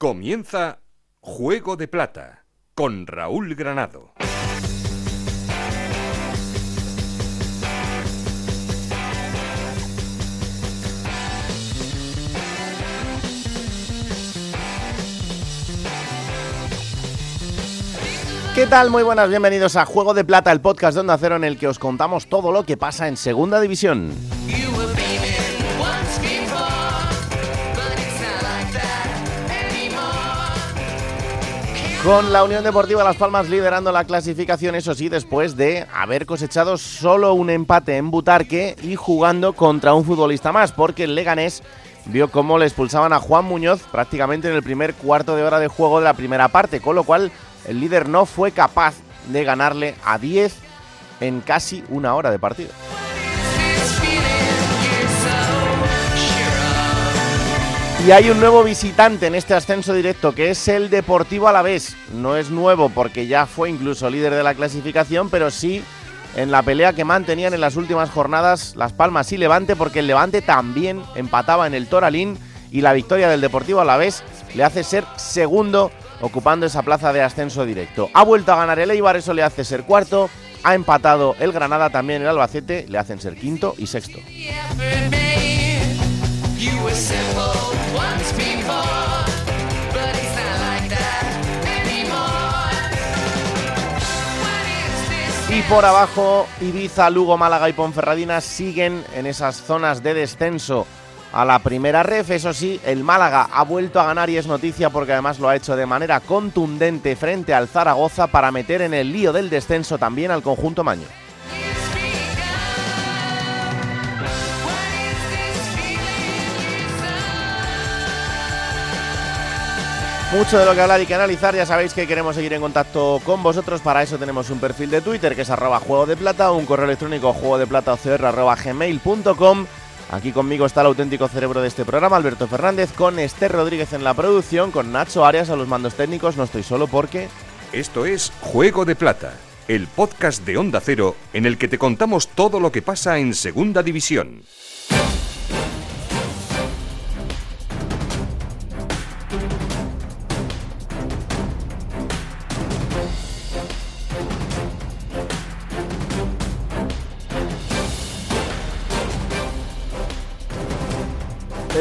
Comienza Juego de Plata con Raúl Granado. ¿Qué tal? Muy buenas, bienvenidos a Juego de Plata, el podcast de Onda en el que os contamos todo lo que pasa en Segunda División. Con la Unión Deportiva Las Palmas liderando la clasificación, eso sí, después de haber cosechado solo un empate en Butarque y jugando contra un futbolista más, porque el Leganés vio cómo le expulsaban a Juan Muñoz prácticamente en el primer cuarto de hora de juego de la primera parte, con lo cual el líder no fue capaz de ganarle a 10 en casi una hora de partido. Y hay un nuevo visitante en este ascenso directo que es el Deportivo Alavés. No es nuevo porque ya fue incluso líder de la clasificación, pero sí en la pelea que mantenían en las últimas jornadas Las Palmas y Levante, porque el Levante también empataba en el Toralín y la victoria del Deportivo Alavés le hace ser segundo ocupando esa plaza de ascenso directo. Ha vuelto a ganar el Eibar, eso le hace ser cuarto. Ha empatado el Granada también el Albacete, le hacen ser quinto y sexto. Y por abajo, Ibiza, Lugo, Málaga y Ponferradina siguen en esas zonas de descenso a la primera ref. Eso sí, el Málaga ha vuelto a ganar y es noticia porque además lo ha hecho de manera contundente frente al Zaragoza para meter en el lío del descenso también al conjunto Maño. Mucho de lo que hablar y que analizar, ya sabéis que queremos seguir en contacto con vosotros, para eso tenemos un perfil de Twitter que es arroba juego de plata, un correo electrónico juego de plata arroba gmail.com. Aquí conmigo está el auténtico cerebro de este programa, Alberto Fernández, con Esther Rodríguez en la producción, con Nacho Arias a los mandos técnicos, no estoy solo porque... Esto es Juego de Plata, el podcast de Onda Cero en el que te contamos todo lo que pasa en Segunda División.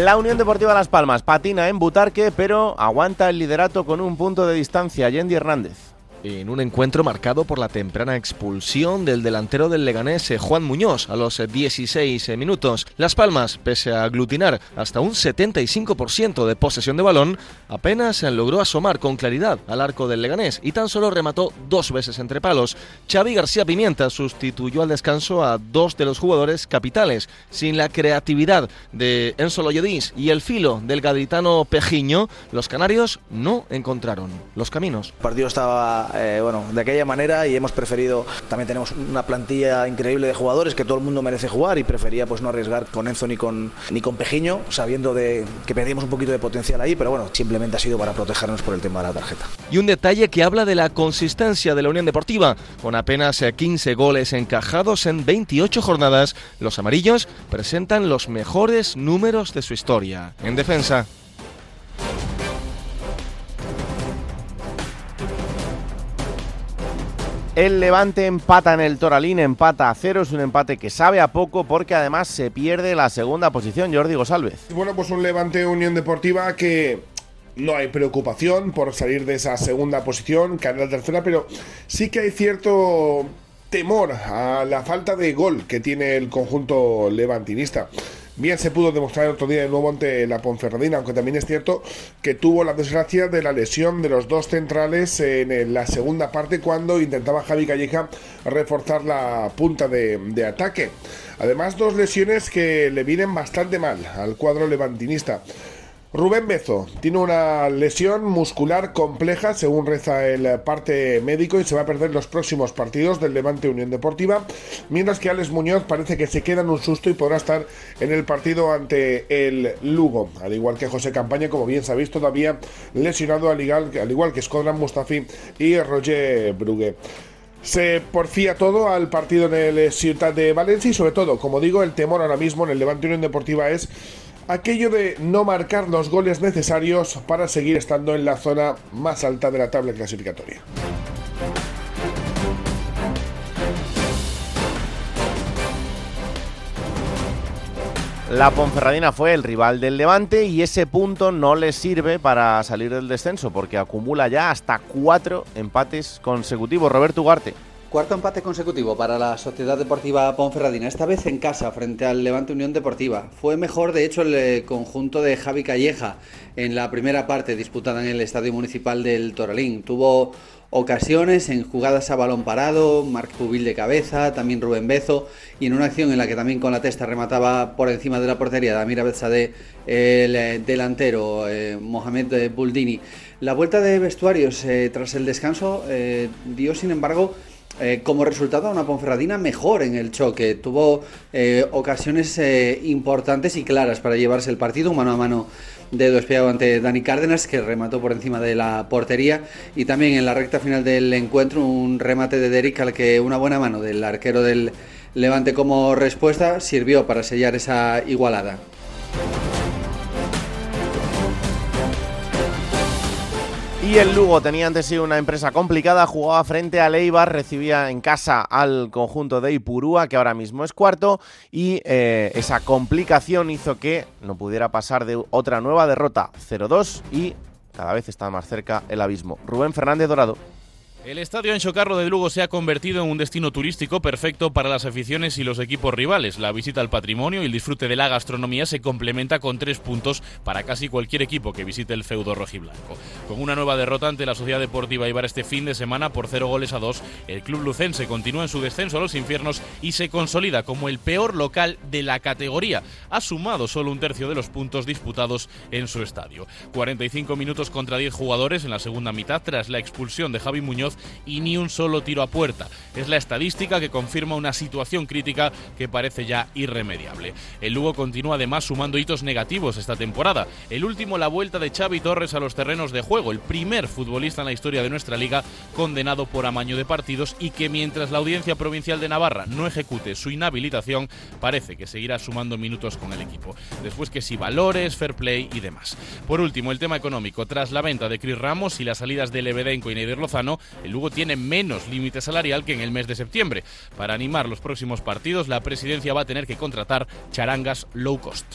La Unión Deportiva Las Palmas patina en Butarque, pero aguanta el liderato con un punto de distancia. Yendi Hernández en un encuentro marcado por la temprana expulsión del delantero del Leganés eh, Juan Muñoz a los 16 eh, minutos. Las Palmas, pese a aglutinar hasta un 75% de posesión de balón, apenas logró asomar con claridad al arco del Leganés y tan solo remató dos veces entre palos. Xavi García Pimienta sustituyó al descanso a dos de los jugadores capitales. Sin la creatividad de Enzo Loyodis y el filo del gaditano Pejiño, los canarios no encontraron los caminos. El partido estaba eh, bueno, de aquella manera y hemos preferido, también tenemos una plantilla increíble de jugadores que todo el mundo merece jugar y prefería pues no arriesgar con Enzo ni con, ni con Pejiño, sabiendo de que perdimos un poquito de potencial ahí, pero bueno, simplemente ha sido para protegernos por el tema de la tarjeta. Y un detalle que habla de la consistencia de la Unión Deportiva, con apenas 15 goles encajados en 28 jornadas, los amarillos presentan los mejores números de su historia. En defensa, El Levante empata en el Toralín, empata a cero, es un empate que sabe a poco porque además se pierde la segunda posición, Jordi Gosalvez. Bueno, pues un Levante Unión Deportiva que no hay preocupación por salir de esa segunda posición, caer a la tercera, pero sí que hay cierto temor a la falta de gol que tiene el conjunto levantinista. Bien se pudo demostrar el otro día de nuevo ante la Ponferradina, aunque también es cierto que tuvo la desgracia de la lesión de los dos centrales en la segunda parte cuando intentaba Javi Calleja reforzar la punta de, de ataque. Además, dos lesiones que le vienen bastante mal al cuadro levantinista. Rubén Bezo tiene una lesión muscular compleja, según reza el parte médico, y se va a perder los próximos partidos del Levante Unión Deportiva, mientras que Alex Muñoz parece que se queda en un susto y podrá estar en el partido ante el Lugo, al igual que José Campaña, como bien sabéis, todavía lesionado al igual, al igual que Skodran Mustafi y Roger Brugue. Se porfía todo al partido en el Ciudad de Valencia y sobre todo, como digo, el temor ahora mismo en el Levante Unión Deportiva es aquello de no marcar los goles necesarios para seguir estando en la zona más alta de la tabla clasificatoria. La Ponferradina fue el rival del Levante y ese punto no le sirve para salir del descenso porque acumula ya hasta cuatro empates consecutivos. Roberto Ugarte. Cuarto empate consecutivo para la Sociedad Deportiva Ponferradina, esta vez en casa frente al Levante Unión Deportiva. Fue mejor, de hecho, el eh, conjunto de Javi Calleja en la primera parte disputada en el Estadio Municipal del Toralín. Tuvo ocasiones en jugadas a balón parado, Marc Jubil de cabeza, también Rubén Bezo, y en una acción en la que también con la testa remataba por encima de la portería Damir Abezadeh el eh, delantero eh, Mohamed Buldini. La vuelta de vestuarios tras el descanso dio, sin embargo, eh, como resultado una Ponferradina mejor en el choque. Tuvo eh, ocasiones eh, importantes y claras para llevarse el partido mano a mano de espiado ante Dani Cárdenas, que remató por encima de la portería. Y también en la recta final del encuentro, un remate de Derek al que una buena mano del arquero del Levante como respuesta sirvió para sellar esa igualada. Y el Lugo tenía ante sí una empresa complicada, jugaba frente a Leibar, recibía en casa al conjunto de Ipurúa, que ahora mismo es cuarto, y eh, esa complicación hizo que no pudiera pasar de otra nueva derrota 0-2 y cada vez está más cerca el abismo. Rubén Fernández Dorado. El estadio Ancho Carro de Lugo se ha convertido en un destino turístico perfecto para las aficiones y los equipos rivales. La visita al patrimonio y el disfrute de la gastronomía se complementa con tres puntos para casi cualquier equipo que visite el feudo rojiblanco. Con una nueva derrota ante la Sociedad Deportiva Ibar este fin de semana por cero goles a dos, el club lucense continúa en su descenso a los infiernos y se consolida como el peor local de la categoría. Ha sumado solo un tercio de los puntos disputados en su estadio. 45 minutos contra 10 jugadores en la segunda mitad tras la expulsión de Javi Muñoz y ni un solo tiro a puerta. Es la estadística que confirma una situación crítica que parece ya irremediable. El Lugo continúa además sumando hitos negativos esta temporada. El último la vuelta de Xavi Torres a los terrenos de juego, el primer futbolista en la historia de nuestra liga condenado por amaño de partidos y que mientras la Audiencia Provincial de Navarra no ejecute su inhabilitación, parece que seguirá sumando minutos con el equipo. Después que si valores, fair play y demás. Por último, el tema económico. Tras la venta de Chris Ramos y las salidas de Lebedenko y Neider Lozano, el Lugo tiene menos límite salarial que en el mes de septiembre. Para animar los próximos partidos, la presidencia va a tener que contratar charangas low cost.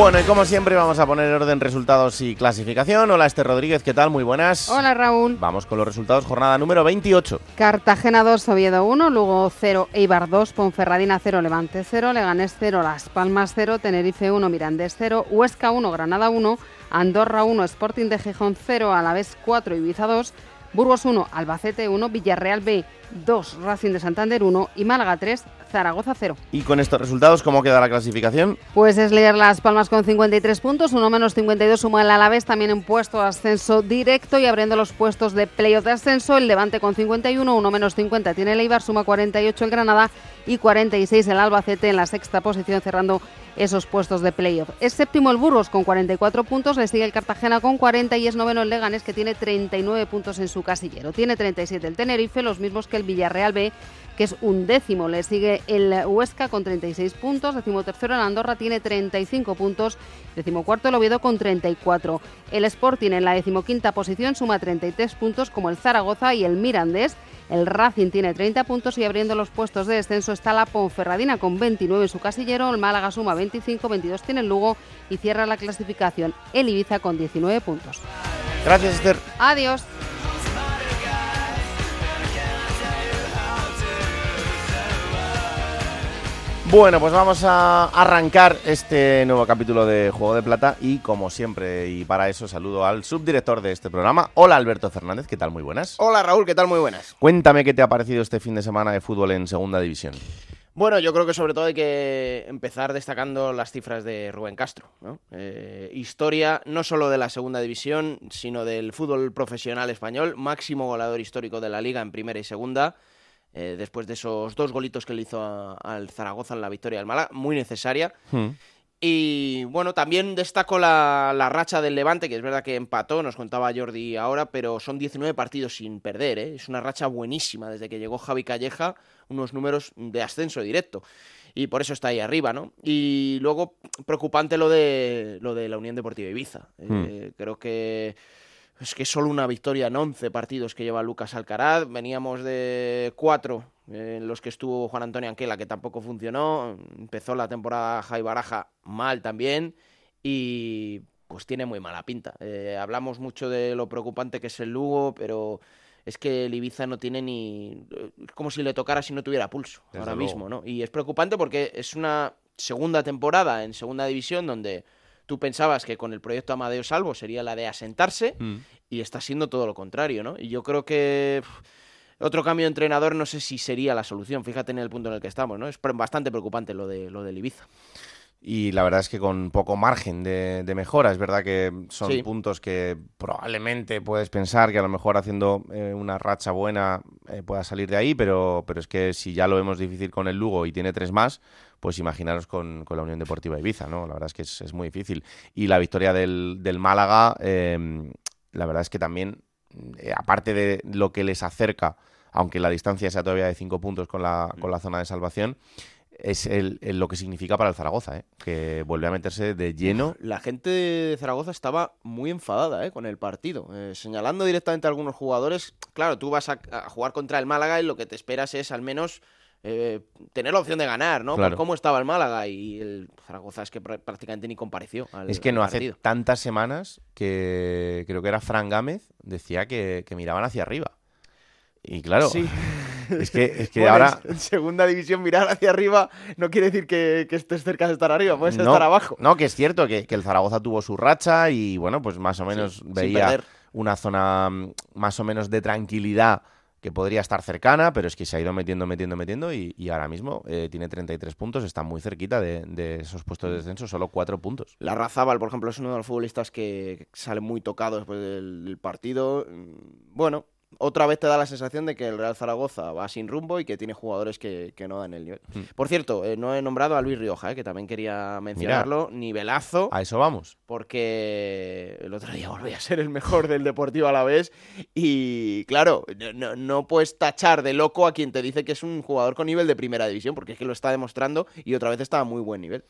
Bueno, y como siempre vamos a poner orden resultados y clasificación. Hola, Esther Rodríguez, ¿qué tal? Muy buenas. Hola, Raúl. Vamos con los resultados, jornada número 28. Cartagena 2, Oviedo 1, Lugo 0, Eibar 2, Ponferradina 0, Levante 0, Leganés 0, Las Palmas 0, Tenerife 1, Mirandés 0, Huesca 1, Granada 1, Andorra 1, Sporting de Gijón 0, Alavés 4, Ibiza 2, Burgos 1, Albacete 1, Villarreal B 2, Racing de Santander 1 y Málaga 3, Zaragoza 0. ¿Y con estos resultados cómo queda la clasificación? Pues es leer Las Palmas con 53 puntos, uno menos 52 suma el Alavés, también en puesto de ascenso directo y abriendo los puestos de playoff de ascenso, el Levante con 51, uno menos 50 tiene el Eibar, suma 48 el Granada y 46 el Albacete en la sexta posición cerrando esos puestos de playoff. Es séptimo el Burgos con 44 puntos, le sigue el Cartagena con 40 y es noveno el Leganés que tiene 39 puntos en su casillero. Tiene 37 el Tenerife, los mismos que el Villarreal B que es un décimo. Le sigue el Huesca con 36 puntos, décimo tercero el Andorra tiene 35 puntos, décimo cuarto el Oviedo con 34. El Sporting en la decimoquinta posición suma 33 puntos como el Zaragoza y el Mirandés. El Racing tiene 30 puntos y abriendo los puestos de descenso está la Ponferradina con 29 en su casillero, el Málaga suma 25, 22 tiene el Lugo y cierra la clasificación el Ibiza con 19 puntos. Gracias, Esther. Adiós. Bueno, pues vamos a arrancar este nuevo capítulo de Juego de Plata y como siempre y para eso saludo al subdirector de este programa. Hola Alberto Fernández, ¿qué tal? Muy buenas. Hola Raúl, ¿qué tal? Muy buenas. Cuéntame qué te ha parecido este fin de semana de fútbol en Segunda División. Bueno, yo creo que sobre todo hay que empezar destacando las cifras de Rubén Castro. ¿no? Eh, historia no solo de la segunda división, sino del fútbol profesional español, máximo goleador histórico de la liga en primera y segunda. Eh, después de esos dos golitos que le hizo al Zaragoza en la victoria del Málaga, muy necesaria. Hmm. Y bueno, también destaco la, la, racha del Levante, que es verdad que empató, nos contaba Jordi ahora, pero son 19 partidos sin perder, ¿eh? es una racha buenísima desde que llegó Javi Calleja, unos números de ascenso directo. Y por eso está ahí arriba, ¿no? Y luego, preocupante lo de, lo de la Unión Deportiva Ibiza. Eh, creo que es que es solo una victoria en 11 partidos que lleva Lucas Alcaraz. Veníamos de cuatro en los que estuvo Juan Antonio Anquela, que tampoco funcionó. Empezó la temporada Jai Baraja mal también. Y pues tiene muy mala pinta. Eh, hablamos mucho de lo preocupante que es el Lugo, pero es que el Ibiza no tiene ni. Es como si le tocara si no tuviera pulso Desde ahora luego. mismo, ¿no? Y es preocupante porque es una segunda temporada en segunda división donde tú pensabas que con el proyecto Amadeo Salvo sería la de asentarse Mm. y está siendo todo lo contrario, ¿no? Y yo creo que otro cambio de entrenador no sé si sería la solución, fíjate en el punto en el que estamos, ¿no? Es bastante preocupante lo de lo del Ibiza. Y la verdad es que con poco margen de, de mejora. Es verdad que son Sí. puntos que probablemente puedes pensar que a lo mejor haciendo eh, una racha buena eh, pueda salir de ahí, pero, pero es que si ya lo vemos difícil con el Lugo y tiene tres más, pues imaginaros con, con la Unión Deportiva Ibiza, ¿no? La verdad es que es, es muy difícil. Y la victoria del, del Málaga, eh, la verdad es que también, eh, aparte de lo que les acerca, aunque la distancia sea todavía de cinco puntos con la, con la zona de salvación, es el, el- lo que significa para el Zaragoza, ¿eh? que vuelve a meterse de lleno. La gente de Zaragoza estaba muy enfadada ¿eh? con el partido, eh, señalando directamente a algunos jugadores. Claro, tú vas a, a jugar contra el Málaga y lo que te esperas es al menos eh, tener la opción de ganar, ¿no? Claro. Por cómo estaba el Málaga y el Zaragoza es que pr- prácticamente ni compareció. Al, Es que no al hace tantas semanas que creo que era Fran Gámez, decía que, que miraban hacia arriba. Y claro, Sí. es que, es que Bueno, ahora... En segunda división, mirar hacia arriba no quiere decir que, que estés cerca de estar arriba, puedes no, estar abajo. No, que es cierto que, que el Zaragoza tuvo su racha y bueno, pues más o menos veía una zona mm, más o menos de tranquilidad que podría estar cercana, pero es que se ha ido metiendo, metiendo, metiendo y, y ahora mismo eh, tiene 33 puntos, está muy cerquita de, de esos puestos de descenso, solo 4 puntos. La Razábal, por ejemplo, es uno de los futbolistas que sale muy tocado después del, del partido. Mm, Bueno, otra vez te da la sensación de que el Real Zaragoza va sin rumbo y que tiene jugadores que, que no dan el nivel. Mm. Por cierto, eh, no he nombrado a Luis Rioja, eh, que también quería mencionarlo. Nivelazo, A eso vamos. porque el otro día volvió a ser el mejor del Deportivo a la vez. Y claro, no, no puedes tachar de loco a quien te dice que es un jugador con nivel de primera división, porque es que lo está demostrando y otra vez está a muy buen nivel.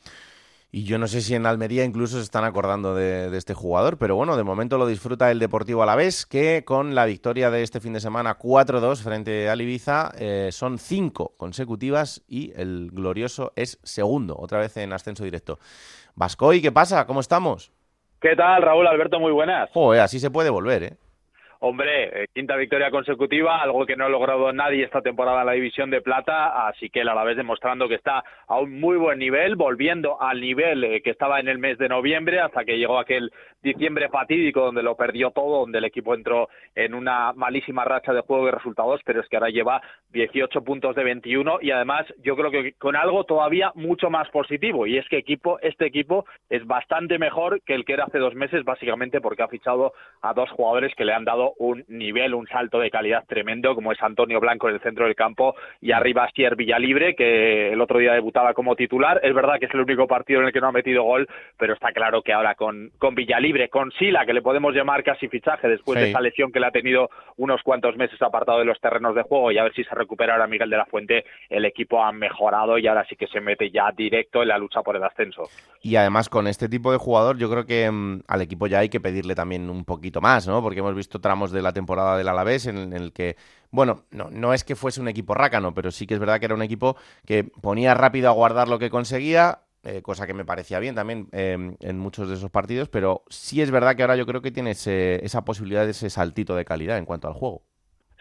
Y yo no sé si en Almería incluso se están acordando de, de este jugador, pero bueno, de momento lo disfruta el Deportivo Alavés, que con la victoria de este fin de semana 4-2 frente al Ibiza eh, son cinco consecutivas y el glorioso es segundo, otra vez en ascenso directo. Vascoy, ¿qué pasa? ¿Cómo estamos? ¿Qué tal, Raúl Alberto? Muy buenas. Joder, así se puede volver, ¿eh? Hombre, eh, quinta victoria consecutiva, algo que no ha logrado nadie esta temporada en la División de Plata, así que el Alavés demostrando que está a un muy buen nivel, volviendo al nivel eh, que estaba en el mes de noviembre, hasta que llegó aquel diciembre fatídico donde lo perdió todo, donde el equipo entró en una malísima racha de juego y resultados, pero es que ahora lleva 18 puntos de 21 y además yo creo que con algo todavía mucho más positivo, y es que equipo, este equipo es bastante mejor que el que era hace dos meses, básicamente porque ha fichado a dos jugadores que le han dado un nivel, un salto de calidad tremendo, como es Antonio Blanco en el centro del campo y arriba Sier Villalibre, que el otro día debutaba como titular. Es verdad que es el único partido en el que no ha metido gol, pero está claro que ahora con, con Villalibre, con Sila, que le podemos llamar casi fichaje después Sí. de esa lesión que le ha tenido unos cuantos meses apartado de los terrenos de juego y a ver si se recupera ahora Miguel de la Fuente, el equipo ha mejorado y ahora sí que se mete ya directo en la lucha por el ascenso. Y además con este tipo de jugador yo creo que mm, al equipo ya hay que pedirle también un poquito más, ¿no? Porque hemos visto tramos de la temporada del Alavés en, el que, bueno, no, no es que fuese un equipo rácano, pero sí que es verdad que era un equipo que ponía rápido a guardar lo que conseguía, eh, cosa que me parecía bien también eh, en muchos de esos partidos, pero sí es verdad que ahora yo creo que tiene esa posibilidad de ese saltito de calidad en cuanto al juego.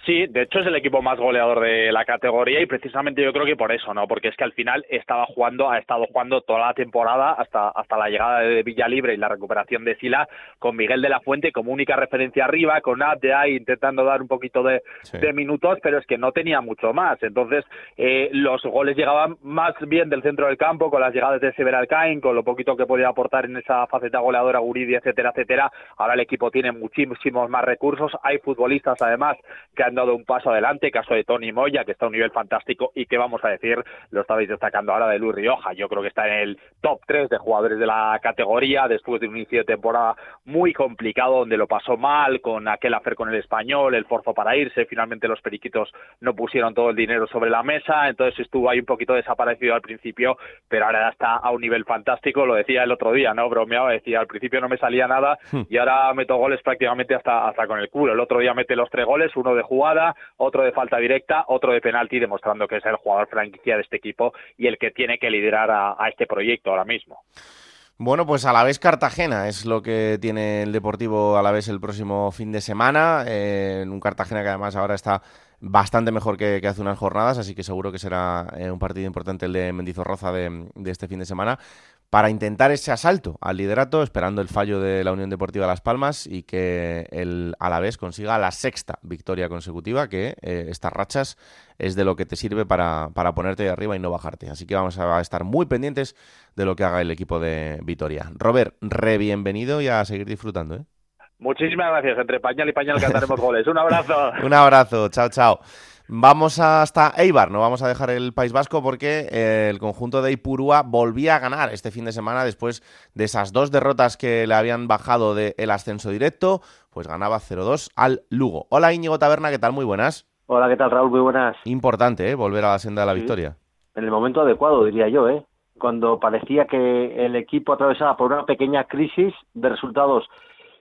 Sí, de hecho es el equipo más goleador de la categoría y precisamente yo creo que por eso, ¿no? Porque es que al final estaba jugando, ha estado jugando toda la temporada hasta, hasta la llegada de Villalibre y la recuperación de Sila con Miguel de la Fuente como única referencia arriba, con Abde ahí intentando dar un poquito de, Sí. de minutos, pero es que no tenía mucho más. Entonces, eh, los goles llegaban más bien del centro del campo, con las llegadas de Sever Alcain, con lo poquito que podía aportar en esa faceta goleadora Guridi, etcétera, etcétera. Ahora el equipo tiene muchísimos más recursos. Hay futbolistas, además, que han dado un paso adelante, caso de Tony Moya, que está a un nivel fantástico y que vamos a decir, lo estabais destacando ahora de Luis Rioja, yo creo que está en el top 3 de jugadores de la categoría después de un inicio de temporada muy complicado donde lo pasó mal con aquel hacer con el español, el forzo para irse, finalmente los periquitos no pusieron todo el dinero sobre la mesa, entonces estuvo ahí un poquito desaparecido al principio, pero ahora está a un nivel fantástico, lo decía el otro día, ¿no? Bromeaba, decía, al principio no me salía nada hmm. y ahora meto goles prácticamente hasta, hasta con el culo. El otro día mete los tres goles, uno de jugada, otro de falta directa, otro de penalti, demostrando que es el jugador franquicia de este equipo y el que tiene que liderar a, este proyecto ahora mismo. Bueno, pues a la vez Cartagena es lo que tiene el Deportivo a la vez el próximo fin de semana. Eh, un Cartagena que además ahora está bastante mejor que, hace unas jornadas, así que seguro que será eh, un partido importante el de Mendizorroza de, de este fin de semana para intentar ese asalto al liderato, esperando el fallo de la Unión Deportiva Las Palmas y que el Alavés consiga la sexta victoria consecutiva, que eh, estas rachas es de lo que te sirve para, para ponerte de arriba y no bajarte. Así que vamos a estar muy pendientes de lo que haga el equipo de Vitoria. Robert, re bienvenido y a seguir disfrutando. ¿eh? Muchísimas gracias. Entre pañal y pañal cantaremos goles. Un abrazo. Un abrazo. Chao, chao. Vamos hasta Eibar, no vamos a dejar el País Vasco porque eh, el conjunto de Ipurúa volvía a ganar este fin de semana después de esas dos derrotas que le habían bajado del ascenso directo, pues ganaba 0-2 al Lugo. Hola Íñigo Taberna, ¿qué tal? Muy buenas. Hola, ¿qué tal Raúl? Muy buenas. Importante, ¿eh? Volver a la senda de la victoria. En el momento adecuado, diría yo, ¿eh? Cuando parecía que el equipo atravesaba por una pequeña crisis de resultados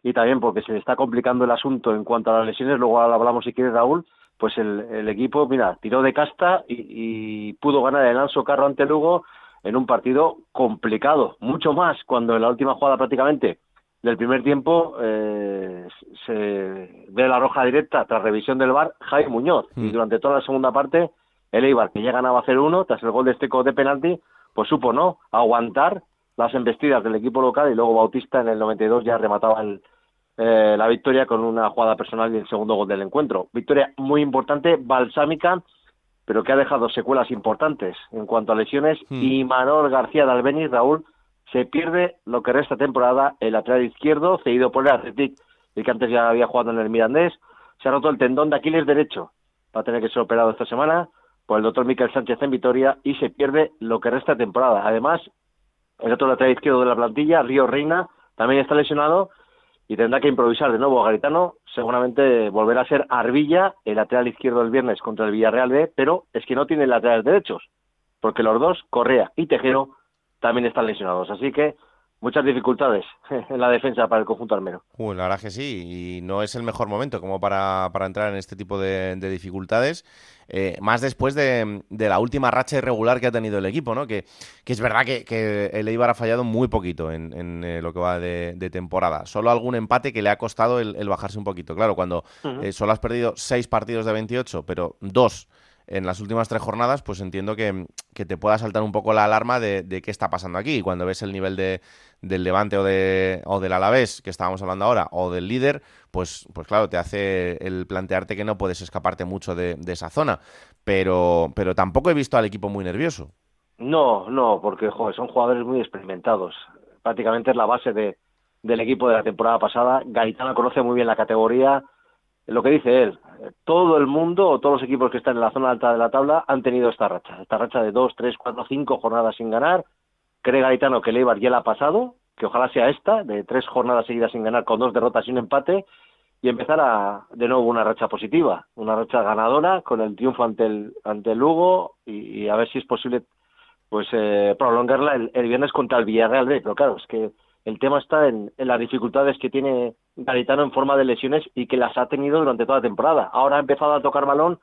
y también porque se le está complicando el asunto en cuanto a las lesiones, luego hablamos si quieres Raúl, pues el, equipo, mira, tiró de casta y, pudo ganar el Alonso Carro ante Lugo en un partido complicado, mucho más cuando en la última jugada prácticamente del primer tiempo eh, se ve la roja directa tras revisión del VAR Jaime Muñoz y mm. durante toda la segunda parte el Eibar que ya ganaba 0-1 tras el gol de Esteco de penalti pues supo no aguantar las embestidas del equipo local y luego Bautista en el 92 ya remataba el, eh, la victoria con una jugada personal y el segundo gol del encuentro. Victoria muy importante, balsámica, pero que ha dejado secuelas importantes en cuanto a lesiones. Hmm. Y Manuel García de Albeniz, Raúl, se pierde lo que resta temporada el lateral izquierdo, cedido por el Athletic, el que antes ya había jugado en el Mirandés. Se ha roto el tendón de Aquiles derecho. Va a tener que ser operado esta semana por el doctor Miquel Sánchez en Vitoria y se pierde lo que resta temporada. Además, el otro lateral izquierdo de la plantilla, Río Reina, también está lesionado y tendrá que improvisar de nuevo a Garitano, seguramente volverá a ser Arbilla, el lateral izquierdo el viernes contra el Villarreal B, pero es que no tiene laterales derechos, porque los dos, Correa y Tejero, también están lesionados. Así que muchas dificultades en la defensa para el conjunto armero. la verdad que sí, y no es el mejor momento como para, para entrar en este tipo de, dificultades, eh, más después de, la última racha irregular que ha tenido el equipo, ¿no? Que, que es verdad que, el Eibar ha fallado muy poquito en, eh, lo que va de, temporada, solo algún empate que le ha costado el, bajarse un poquito. Claro, cuando eh, solo has perdido seis partidos de 28, pero dos en las últimas tres jornadas, pues entiendo que, te pueda saltar un poco la alarma de, qué está pasando aquí. Cuando ves el nivel de, del Levante o, de, o del Alavés, que estábamos hablando ahora, o del líder, pues, pues claro, te hace el plantearte que no puedes escaparte mucho de, esa zona. Pero, pero tampoco he visto al equipo muy nervioso. No, no, porque son jugadores muy experimentados. Prácticamente es la base de, del equipo de la temporada pasada. Gaitana conoce muy bien la categoría lo que dice él, todo el mundo o todos los equipos que están en la zona alta de la tabla han tenido esta racha, esta racha de dos, tres, cuatro, cinco jornadas sin ganar. Cree Gaetano que Leibar ya la ha pasado, que ojalá sea esta, de tres jornadas seguidas sin ganar con dos derrotas y un empate, y empezar a, de nuevo una racha positiva, una racha ganadora con el triunfo ante el, ante el Lugo y, a ver si es posible pues eh, prolongarla el, el, viernes contra el Villarreal B. Pero claro, es que el tema está en, las dificultades que tiene Garitano en forma de lesiones y que las ha tenido durante toda la temporada. Ahora ha empezado a tocar balón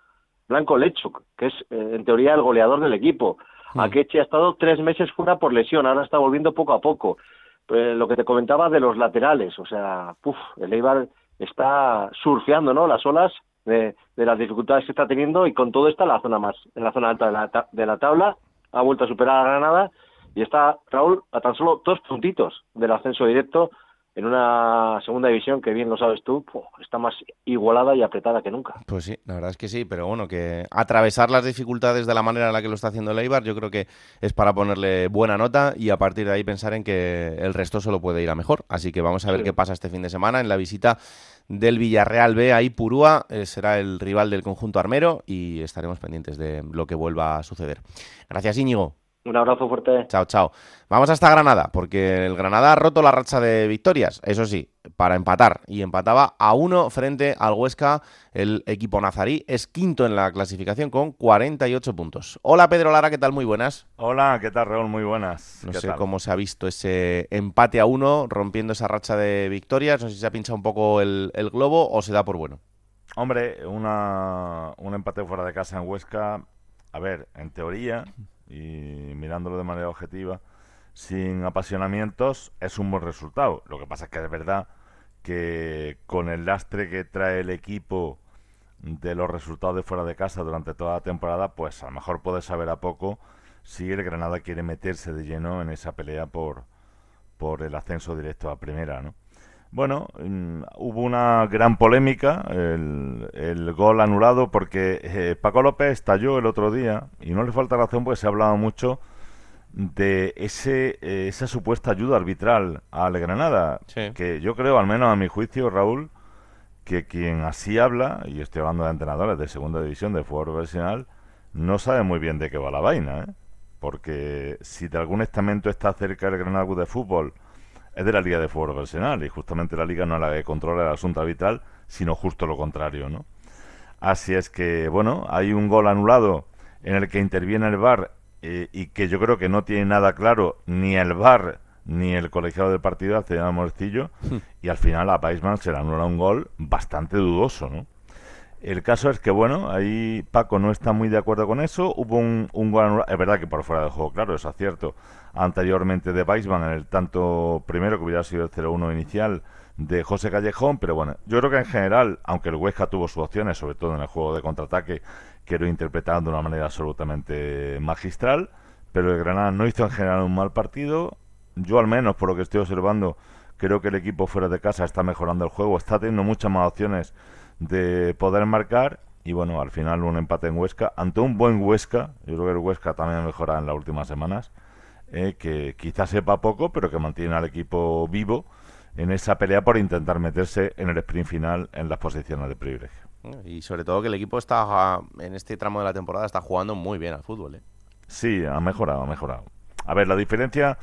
Blanco Lechuk, que es eh, en teoría el goleador del equipo. Hmm. Akechi ha estado tres meses fuera por lesión, ahora está volviendo poco a poco. Pues, lo que te comentaba de los laterales, o sea, puf, el Eibar está surfeando ¿no? las olas de, las dificultades que está teniendo y con todo está en la zona más, en la zona alta de la, de la tabla, ha vuelto a superar a Granada y está Raúl a tan solo dos puntitos del ascenso directo en una segunda división que bien lo sabes tú, está más igualada y apretada que nunca. Pues sí, la verdad es que sí, pero bueno, que atravesar las dificultades de la manera en la que lo está haciendo el Eibar, yo creo que es para ponerle buena nota y a partir de ahí pensar en que el resto solo puede ir a mejor. Así que vamos a ver qué pasa este fin de semana en la visita del Villarreal B. Ahí Purúa eh, será el rival del conjunto armero y estaremos pendientes de lo que vuelva a suceder. Gracias, Íñigo. Un abrazo fuerte. Chao, chao. Vamos hasta Granada, porque el Granada ha roto la racha de victorias, eso sí, para empatar. Y empataba a uno frente al Huesca. El equipo nazarí es quinto en la clasificación con 48 puntos. Hola Pedro Lara, ¿qué tal? Muy buenas. Hola, ¿qué tal Raúl? Muy buenas. No sé cómo se ha visto ese empate a uno, rompiendo esa racha de victorias. No sé si se ha pinchado un poco el, globo o se da por bueno. Hombre, una, un empate fuera de casa en Huesca, a ver, en teoría y mirándolo de manera objetiva, sin apasionamientos, es un buen resultado. Lo que pasa es que es verdad que con el lastre que trae el equipo de los resultados de fuera de casa durante toda la temporada, pues a lo mejor puede saber a poco si el Granada quiere meterse de lleno en esa pelea por, por el ascenso directo a primera, ¿no? Bueno, mm, hubo una gran polémica, el, gol anulado, porque eh, Paco López estalló el otro día, y no le falta razón porque se ha hablado mucho de ese, eh, esa supuesta ayuda arbitral al Granada, que yo creo, al menos a mi juicio, Raúl, que quien así habla, y estoy hablando de entrenadores de segunda división de fútbol profesional, no sabe muy bien de qué va la vaina, ¿eh? porque si de algún estamento está cerca el Granada de fútbol, es de la Liga de Fútbol Profesional y justamente la Liga no es la que controla el asunto arbitral, sino justo lo contrario, ¿no? Así es que, bueno, hay un gol anulado en el que interviene el VAR eh, y que yo creo que no tiene nada claro ni el VAR ni el colegiado del partido, hace Morcillo, hmm. y al final a Paisman se le anula un gol bastante dudoso, ¿no? El caso es que, bueno, ahí Paco no está muy de acuerdo con eso. Hubo un, un gol Es verdad que por fuera del juego, claro, es cierto. Anteriormente de Weisman en el tanto primero que hubiera sido el 0-1 inicial de José Callejón, pero bueno, yo creo que en general, aunque el Huesca tuvo sus opciones, sobre todo en el juego de contraataque, que lo interpretaron de una manera absolutamente magistral, pero el Granada no hizo en general un mal partido. Yo al menos, por lo que estoy observando, creo que el equipo fuera de casa está mejorando el juego, está teniendo muchas más opciones de poder marcar y bueno, al final un empate en Huesca ante un buen Huesca, yo creo que el Huesca también ha mejorado en las últimas semanas, eh, que quizás sepa poco, pero que mantiene al equipo vivo en esa pelea por intentar meterse en el sprint final en las posiciones de privilegio. Y sobre todo que el equipo está en este tramo de la temporada está jugando muy bien al fútbol. ¿eh? Sí, ha mejorado, ha mejorado. A ver, la diferencia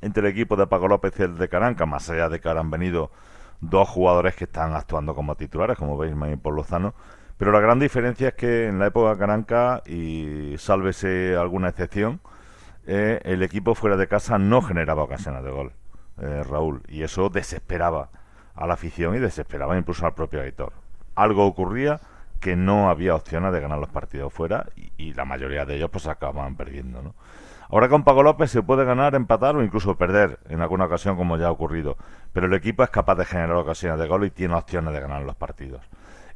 entre el equipo de Paco López y el de Caranca, más allá de que ahora han venido dos jugadores que están actuando como titulares, como veis, y por Lozano. Pero la gran diferencia es que en la época Caranca, y sálvese alguna excepción, eh, el equipo fuera de casa no generaba ocasiones de gol, eh, Raúl. Y eso desesperaba a la afición y desesperaba incluso al propio editor. Algo ocurría que no había opciones de ganar los partidos fuera y, y la mayoría de ellos pues acababan perdiendo, ¿no? Ahora con Paco López se puede ganar, empatar o incluso perder en alguna ocasión como ya ha ocurrido. Pero el equipo es capaz de generar ocasiones de gol y tiene opciones de ganar los partidos.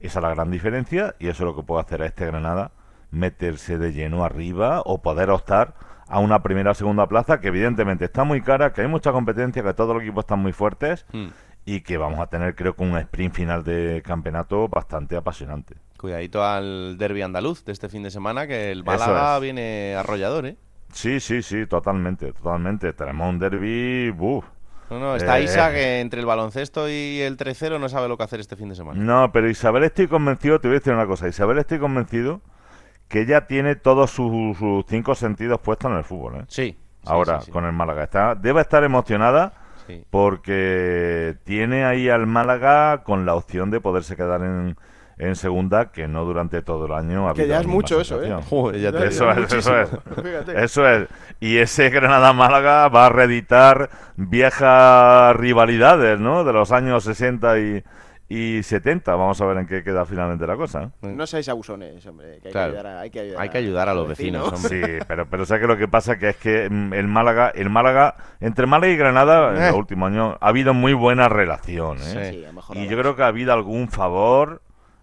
Esa es la gran diferencia y eso es lo que puede hacer a este Granada, meterse de lleno arriba o poder optar a una primera o segunda plaza que evidentemente está muy cara, que hay mucha competencia, que todos los equipos están muy fuertes hmm. y que vamos a tener creo que un sprint final de campeonato bastante apasionante. Cuidadito al derby andaluz de este fin de semana que el Málaga viene arrollador, ¿eh? Sí, sí, sí, totalmente, totalmente. Tenemos un derby, buf. No, no, está eh, Isa que entre el baloncesto y el 3-0 no sabe lo que hacer este fin de semana. No, pero Isabel estoy convencido, te voy a decir una cosa, Isabel estoy convencido que ella tiene todos sus, cinco sentidos puestos en el fútbol, ¿eh? Sí. Ahora, con el Málaga. Está, debe estar emocionada porque tiene ahí al Málaga con la opción de poderse quedar en, en segunda que no durante todo el año ha Que ya es mucho eso, ¿eh? eso, es, eso es, eso es. Y ese Granada-Málaga va a reeditar viejas rivalidades, ¿no? De los años 60 y, y 70. Vamos a ver en qué queda finalmente la cosa. No seáis abusones, hombre. hay, que ayudar a, hay, que ayudar, a, los vecinos. Sí, pero, pero sé que lo que pasa que es que mm, el Málaga, el Málaga entre Málaga y Granada en los eh. últimos años ha habido muy buena relación. ¿eh? y yo creo que ha habido algún favor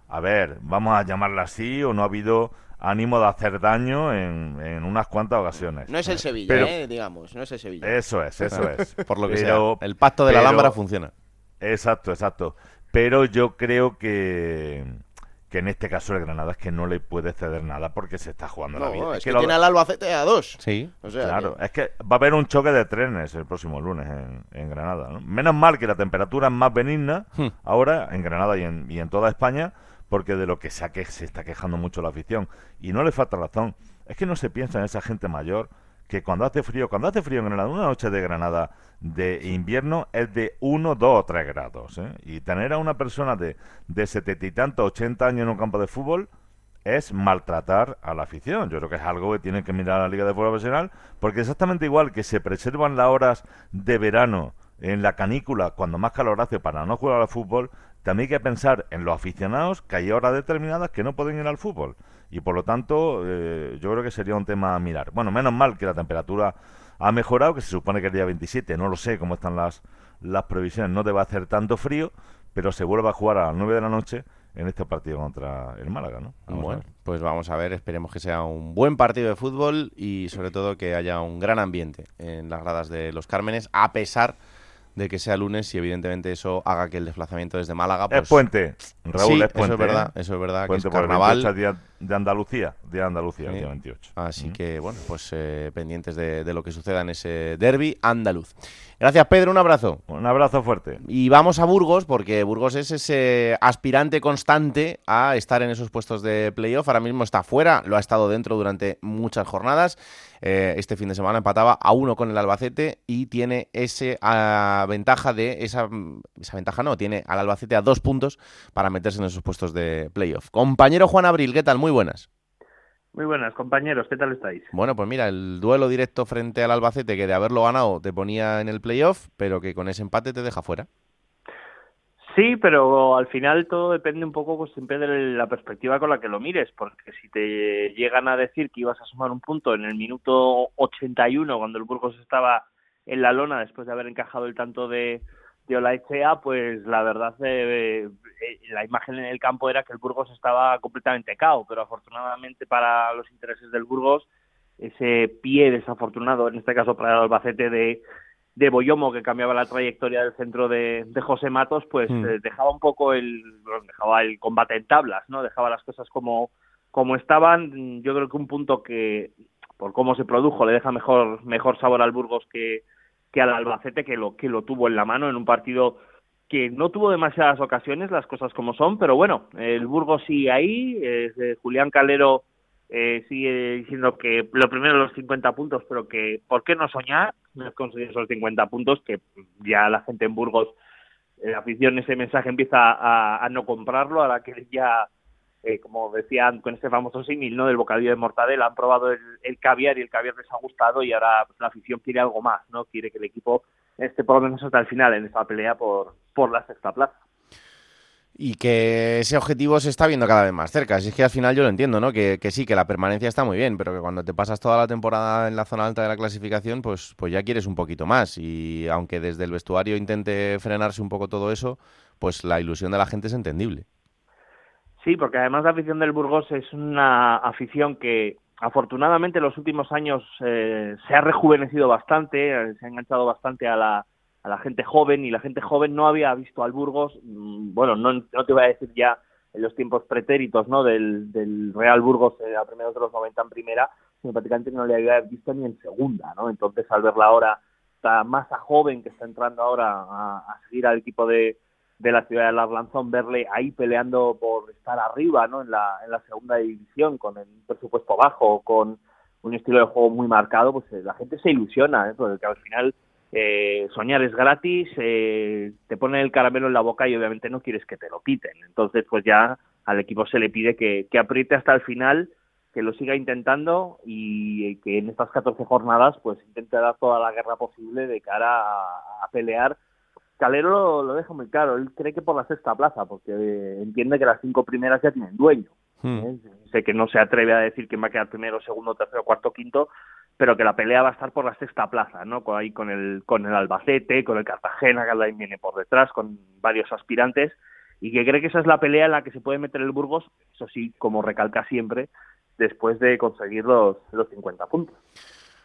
a ver, vamos a llamarla así, o no ha habido ánimo de hacer daño en, en unas cuantas ocasiones. No es el Sevilla, Pero- eh, digamos, no es el Sevilla. Eso es, eso es. Por lo que Pero- sea. El pacto de la Alhambra funciona. Exacto, exacto. Pero yo creo que, que en este caso el Granada es que no le puede ceder nada porque se está jugando la No, vida. es que lo- tiene al Albacete a dos. Sí. O sea, claro, que- es que va a haber un choque de trenes el próximo lunes en, en Granada. ¿no? Menos mal que la temperatura es más benigna Hmm. ahora en Granada y en, y en toda España, porque de lo que se, que- se está quejando mucho la afición. Y no le falta razón. Es que no se piensa en esa gente mayor que cuando hace frío, cuando hace frío en Granada, una noche de Granada de invierno es de 1, 2 o 3 grados. ¿eh? Y tener a una persona de, de setenta y tantos, 80 años en un campo de fútbol es maltratar a la afición. Yo creo que es algo que tiene que mirar la Liga de Fútbol Profesional, porque exactamente igual que se preservan las horas de verano en la canícula cuando más calor hace para no jugar al fútbol, también hay que pensar en los aficionados que hay horas determinadas que no pueden ir al fútbol. Y por lo tanto, eh, yo creo que sería un tema a mirar. Bueno, menos mal que la temperatura ha mejorado, que se supone que el día 27, no lo sé cómo están las, las previsiones, no debe hacer tanto frío, pero se vuelve a jugar a las 9 de la noche en este partido contra el Málaga, ¿no? A Bueno, pues vamos a ver, esperemos que sea un buen partido de fútbol y sobre todo que haya un gran ambiente en las gradas de los Cármenes, a pesar de que sea lunes y evidentemente eso haga que el desplazamiento desde Málaga pues, es puente, Raúl, Sí, es puente. eso es verdad, ¿eh? eso es verdad, que Puente es por el carnaval. 28 día de Andalucía, de Andalucía, el día 28. Así que, bueno, pues eh, pendientes de, de lo que suceda en ese derby andaluz. Gracias, Pedro, un abrazo. Un abrazo fuerte. Y vamos a Burgos, porque Burgos es ese aspirante constante a estar en esos puestos de playoff. Ahora mismo está fuera, lo ha estado dentro durante muchas jornadas. Eh, este fin de semana empataba a uno con el Albacete y tiene ese ah, ventaja de esa, esa ventaja no, tiene al Albacete a dos puntos para meterse en esos puestos de playoff. Compañero Juan Abril, ¿qué tal? Muy buenas. Muy buenas, compañeros, ¿qué tal estáis? Bueno, pues mira, el duelo directo frente al Albacete, que de haberlo ganado te ponía en el playoff, pero que con ese empate te deja fuera. Sí, pero al final todo depende un poco pues siempre de la perspectiva con la que lo mires, porque si te llegan a decir que ibas a sumar un punto en el minuto 81 cuando el Burgos estaba en la lona después de haber encajado el tanto de, de Olaechea, pues la verdad eh, eh, la imagen en el campo era que el Burgos estaba completamente cao, pero afortunadamente para los intereses del Burgos ese pie desafortunado, en este caso para el Albacete de de Boyomo que cambiaba la trayectoria del centro de, de José Matos, pues Mm. eh, dejaba un poco el dejaba el combate en tablas, ¿no? Dejaba las cosas como como estaban. Yo creo que un punto que por cómo se produjo le deja mejor mejor sabor al Burgos que que al Albacete que lo que lo tuvo en la mano en un partido que no tuvo demasiadas ocasiones, las cosas como son, pero bueno, el Burgos sigue ahí, eh, Julián Calero eh, sigue diciendo que lo primero los 50 puntos, pero que ¿por qué no soñar? No conseguir esos 50 puntos, que ya la gente en Burgos, eh, la afición, ese mensaje empieza a, a no comprarlo, ahora que ya, eh, como decían con ese famoso símil, ¿no? Del bocadillo de mortadela, han probado el, el caviar y el caviar les ha gustado y ahora pues, la afición quiere algo más, ¿no? Quiere que el equipo esté por lo menos hasta el final en esta pelea por, por la sexta plaza. Y que ese objetivo se está viendo cada vez más cerca. Si es que al final yo lo entiendo, ¿no? Que, que sí, que la permanencia está muy bien, pero que cuando te pasas toda la temporada en la zona alta de la clasificación, pues, pues ya quieres un poquito más. Y aunque desde el vestuario intente frenarse un poco todo eso, pues la ilusión de la gente es entendible. Sí, porque además la afición del Burgos es una afición que afortunadamente en los últimos años eh, se ha rejuvenecido bastante, eh, se ha enganchado bastante a la, gente joven y la gente joven no había visto al Burgos, mm, bueno, no, no te voy a decir ya en los tiempos pretéritos ¿no? del, Real Burgos eh, a primeros de los 90 en primera, sino prácticamente no le había visto ni en segunda, ¿no? Entonces al verla ahora, esta masa joven que está entrando ahora a seguir al equipo de, de la ciudad de Arlanzón, verle ahí peleando por estar arriba ¿no? en, la, en la segunda división, con el presupuesto bajo, con un estilo de juego muy marcado, pues eh, la gente se ilusiona, ¿eh? porque al final eh, soñar es gratis, eh, te ponen el caramelo en la boca y obviamente no quieres que te lo quiten. Entonces, pues ya al equipo se le pide que, que apriete hasta el final, que lo siga intentando y que en estas 14 jornadas pues intente dar toda la guerra posible de cara a pelear Calero lo, lo, deja muy claro, él cree que por la sexta plaza, porque eh, entiende que las cinco primeras ya tienen dueño. Hmm. ¿eh? Sé que no se atreve a decir quién va a quedar primero, segundo, tercero, cuarto, quinto, pero que la pelea va a estar por la sexta plaza, ¿no? Con, ahí con el, con el Albacete, con el Cartagena, que ahí viene por detrás, con varios aspirantes, y que cree que esa es la pelea en la que se puede meter el Burgos, eso sí, como recalca siempre, después de conseguir los, los 50 puntos.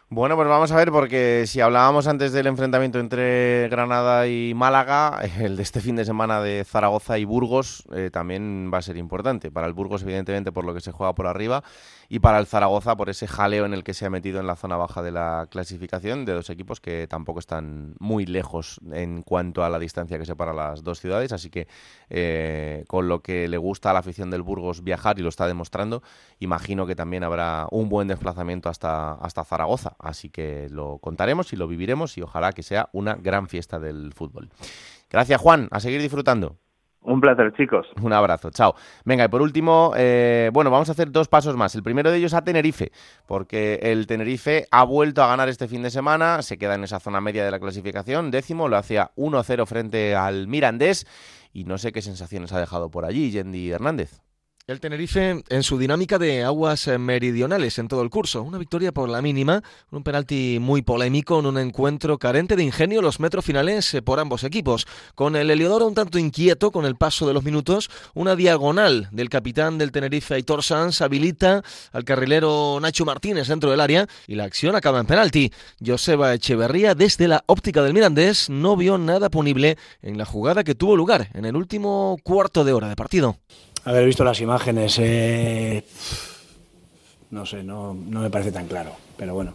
Bueno, pues vamos a ver, porque si hablábamos antes del enfrentamiento entre Granada y Málaga, el de este fin de semana de Zaragoza y Burgos eh, también va a ser importante. Para el Burgos, evidentemente, por lo que se juega por arriba, y para el Zaragoza, por ese jaleo en el que se ha metido en la zona baja de la clasificación, de dos equipos que tampoco están muy lejos en cuanto a la distancia que separa las dos ciudades. Así que, eh, con lo que le gusta a la afición del Burgos viajar y lo está demostrando, imagino que también habrá un buen desplazamiento hasta, hasta Zaragoza Así que lo contaremos y lo viviremos y ojalá que sea una gran fiesta del fútbol. Gracias, Juan. A seguir disfrutando. Un placer, chicos. Un abrazo, chao. Venga, y por último, eh, bueno, vamos a hacer dos pasos más. El primero de ellos a Tenerife, porque el Tenerife ha vuelto a ganar este fin de semana, se queda en esa zona media de la clasificación, décimo, lo hacía 1-0 frente al Mirandés, y no sé qué sensaciones ha dejado por allí Yendi Hernández. El Tenerife en su dinámica de aguas meridionales en todo el curso. Una victoria por la mínima, un penalti muy polémico en un encuentro carente de ingenio los metros finales eh, por ambos equipos. Con el Heliodoro un tanto inquieto con el paso de los minutos, una diagonal del capitán del Tenerife Aitor Sanz habilita al carrilero Nacho Martínez dentro del área y la acción acaba en penalti. Joseba Echeverría desde la óptica del Mirandés no vio nada punible en la jugada que tuvo lugar en el último cuarto de hora de partido haber visto las imágenes, eh, no sé, no, no, me parece tan claro. Pero bueno,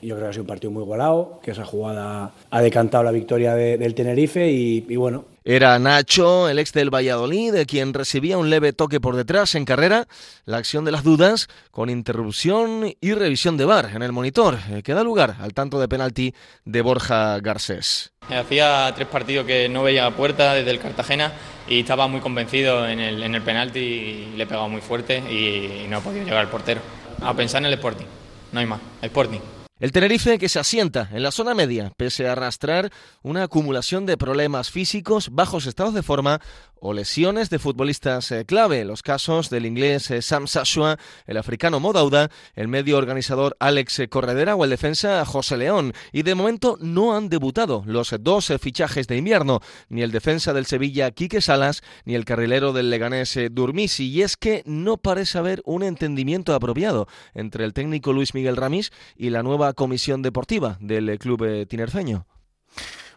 yo creo que ha sido un partido muy golado, que esa jugada ha decantado la victoria del Tenerife y, bueno. Era Nacho, el ex del Valladolid, quien recibía un leve toque por detrás en carrera. La acción de las dudas con interrupción y revisión de VAR en el monitor, eh, que da lugar al tanto de penalti de Borja Garcés. Hacía tres partidos que no veía puerta desde el Cartagena y estaba muy convencido en el, en el penalti y le he pegado muy fuerte y no ha podido llegar al portero. A pensar en el Sporting, no hay más, el Sporting. El Tenerife que se asienta en la zona media, pese a arrastrar una acumulación de problemas físicos, bajos estados de forma o lesiones de futbolistas eh, clave. Los casos del inglés eh, Sam Sashua, el africano Modauda, el medio organizador Alex Corredera o el defensa José León. Y de momento no han debutado los dos eh, fichajes de invierno, ni el defensa del Sevilla Quique Salas, ni el carrilero del Leganés Durmisi. Y es que no parece haber un entendimiento apropiado entre el técnico Luis Miguel Ramis y la nueva comisión deportiva del club tinerfeño.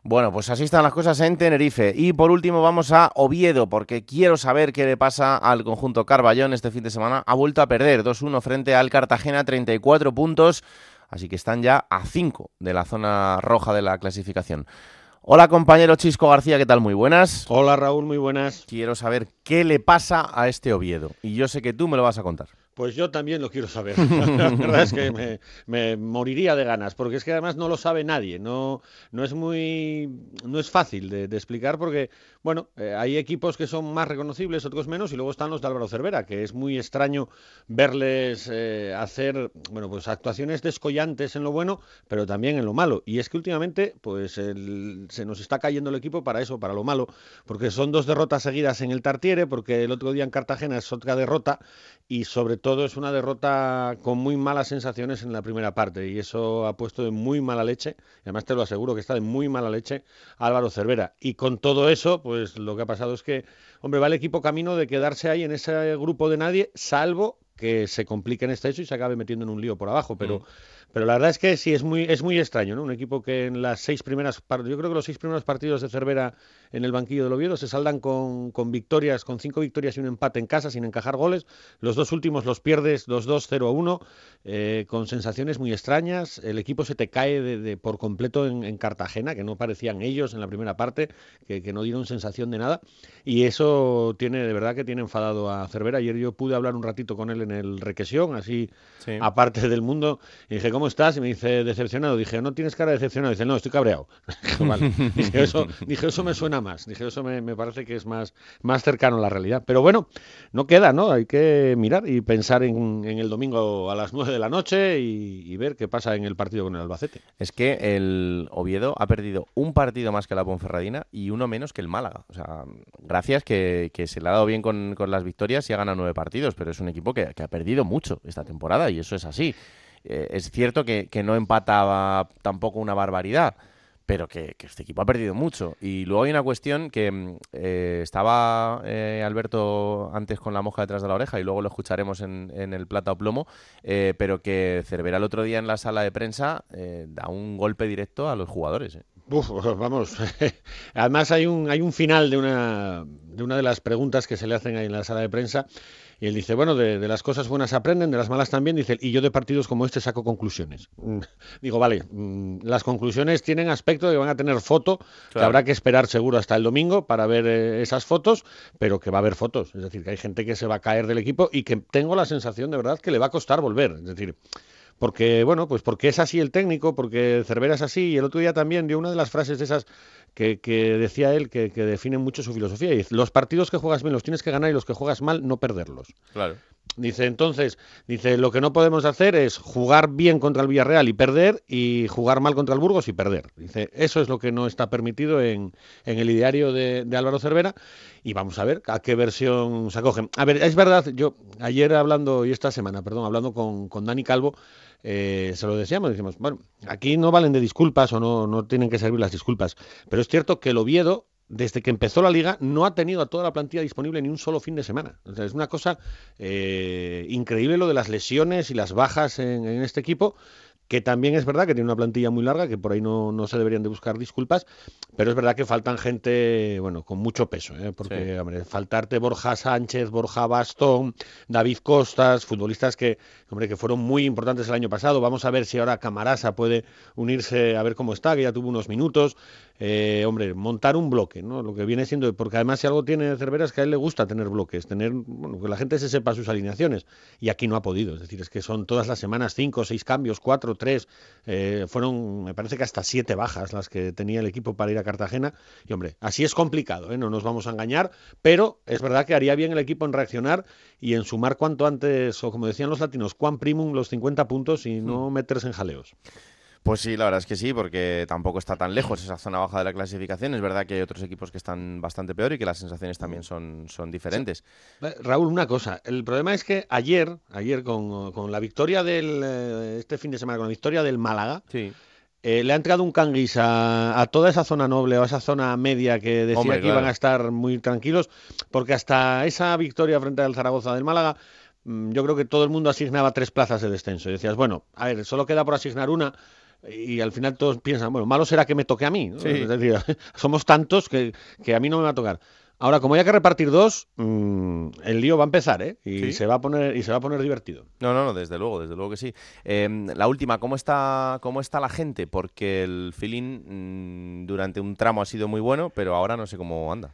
Bueno, pues así están las cosas en Tenerife. Y por último vamos a Oviedo, porque quiero saber qué le pasa al conjunto Carballón este fin de semana. Ha vuelto a perder 2-1 frente al Cartagena, 34 puntos. Así que están ya a 5 de la zona roja de la clasificación. Hola compañero Chisco García, ¿qué tal? Muy buenas. Hola Raúl, muy buenas. Quiero saber qué le pasa a este Oviedo. Y yo sé que tú me lo vas a contar. Pues yo también lo quiero saber. La verdad es que me, moriría de ganas, porque es que además no lo sabe nadie. No, no es muy, no es fácil de, explicar, porque bueno, eh, hay equipos que son más reconocibles, otros menos, y luego están los de Álvaro Cervera, que es muy extraño verles eh, hacer, bueno, pues actuaciones descollantes en lo bueno, pero también en lo malo. Y es que últimamente, pues se nos está cayendo el equipo para eso, para lo malo, porque son dos derrotas seguidas en el Tartiere, porque el otro día en Cartagena es otra derrota y sobre todo es una derrota con muy malas sensaciones en la primera parte y eso ha puesto de muy mala leche, además te lo aseguro que está de muy mala leche Álvaro Cervera. Y con todo eso, pues lo que ha pasado es que, hombre, va el equipo camino de quedarse ahí en ese grupo de nadie, salvo que se complique en este hecho y se acabe metiendo en un lío por abajo, pero... Mm. Pero la verdad es que sí, es muy, es muy extraño, ¿no? Un equipo que en las seis primeras, yo creo que los seis primeros partidos de Cervera en el banquillo del Oviedo se saldan con, con victorias, con cinco victorias y un empate en casa sin encajar goles. Los dos últimos los pierdes 2-2, 0-1, eh, con sensaciones muy extrañas. El equipo se te cae de, por completo en, Cartagena, que no parecían ellos en la primera parte, que, que, no dieron sensación de nada. Y eso tiene, de verdad que tiene enfadado a Cervera. Ayer yo pude hablar un ratito con él en el Requesión, así aparte del mundo, y dije, ¿cómo estás? Y me dice, decepcionado. Dije, ¿no tienes cara de decepcionado? dice, no, estoy cabreado. dije, eso, dije, eso me suena más. Dije, eso me, parece que es más, más cercano a la realidad. Pero bueno, no queda, ¿no? Hay que mirar y pensar en, el domingo a las 9 de la noche y, ver qué pasa en el partido con el Albacete. Es que el Oviedo ha perdido un partido más que la Ponferradina y uno menos que el Málaga. O sea, gracias que, se le ha dado bien con, las victorias y ha ganado nueve partidos, pero es un equipo que, que ha perdido mucho esta temporada y eso es así. Eh, es cierto que, no empataba tampoco una barbaridad, pero que, este equipo ha perdido mucho. Y luego hay una cuestión que mm, eh, estaba eh, Alberto antes con la moja detrás de la oreja y luego lo escucharemos en, en el plata o plomo, eh, pero que Cervera el otro día en la sala de prensa da un golpe directo a los jugadores. vamos. Además hay un, hay un final de una, de una de las preguntas que se le hacen ahí en la sala de prensa y él dice, bueno, de, de las cosas buenas aprenden, de las malas también, dice, y yo de partidos como este saco conclusiones. Mm, Digo, vale, mm, las conclusiones tienen aspecto de que van a tener foto, que habrá que esperar seguro hasta el domingo para ver eh, esas fotos, pero que va a haber fotos. Es decir, que hay gente que se va a caer del equipo y que tengo la sensación de verdad que le va a costar volver. Es decir, porque, bueno, pues porque es así el técnico, porque Cervera es así, y el otro día también dio una de las frases de esas que, que decía él que, que definen mucho su filosofía. Y dice, los partidos que juegas bien los tienes que ganar y los que juegas mal no perderlos. Claro. Dice, entonces, dice, lo que no podemos hacer es jugar bien contra el Villarreal y perder y jugar mal contra el Burgos y perder. Dice, eso es lo que no está permitido en, en el ideario de, de Álvaro Cervera y vamos a ver a qué versión se acogen. A ver, es verdad, yo ayer hablando, y esta semana, perdón, hablando con, con Dani Calvo, eh, se lo decíamos, decimos, bueno, aquí no valen de disculpas o no, no tienen que servir las disculpas, pero es cierto que el Oviedo desde que empezó la liga, no ha tenido a toda la plantilla disponible ni un solo fin de semana. Es una cosa eh, increíble lo de las lesiones y las bajas en este equipo que también es verdad que tiene una plantilla muy larga, que por ahí no, no se deberían de buscar disculpas, pero es verdad que faltan gente, bueno, con mucho peso, ¿eh? porque, Sí. hombre, faltarte Borja Sánchez, Borja Bastón, David Costas, futbolistas que, hombre, que fueron muy importantes el año pasado. Vamos a ver si ahora Camarasa puede unirse a ver cómo está, que ya tuvo unos minutos. Eh, hombre, montar un bloque, ¿no? Lo que viene siendo, porque además si algo tiene Cervera es que a él le gusta tener bloques, tener, bueno, que la gente se sepa sus alineaciones. Y aquí no ha podido, es decir, es que son todas las semanas cinco, seis cambios, cuatro, tres, eh, fueron, me parece que hasta siete bajas las que tenía el equipo para ir a Cartagena. Y hombre, así es complicado, ¿eh? no nos vamos a engañar, pero es verdad que haría bien el equipo en reaccionar y en sumar cuanto antes, o como decían los latinos, quan primum los 50 puntos y no meterse en jaleos. Pues sí, la verdad es que sí, porque tampoco está tan lejos esa zona baja de la clasificación. Es verdad que hay otros equipos que están bastante peor y que las sensaciones también son, son diferentes. Eh, Raúl, una cosa. El problema es que ayer, ayer con, con la victoria del eh, este fin de semana, con la victoria del Málaga, Sí. eh, le ha entrado un canguis a, a toda esa zona noble o a esa zona media que decía Hombre, que claro. iban a estar muy tranquilos, porque hasta esa victoria frente al Zaragoza del Málaga, mm, yo creo que todo el mundo asignaba tres plazas de descenso. Y decías, bueno, a ver, solo queda por asignar una. Y al final todos piensan, bueno, malo será que me toque a mí. ¿no? Sí. Es decir, somos tantos que, que a mí no me va a tocar. Ahora, como haya que repartir dos, mm, el lío va a empezar, ¿eh? Y Sí. se va a poner y se va a poner divertido. No, no, no, desde luego, desde luego que sí. Eh, la última, ¿cómo está, ¿cómo está la gente? Porque el feeling mm, durante un tramo ha sido muy bueno, pero ahora no sé cómo anda.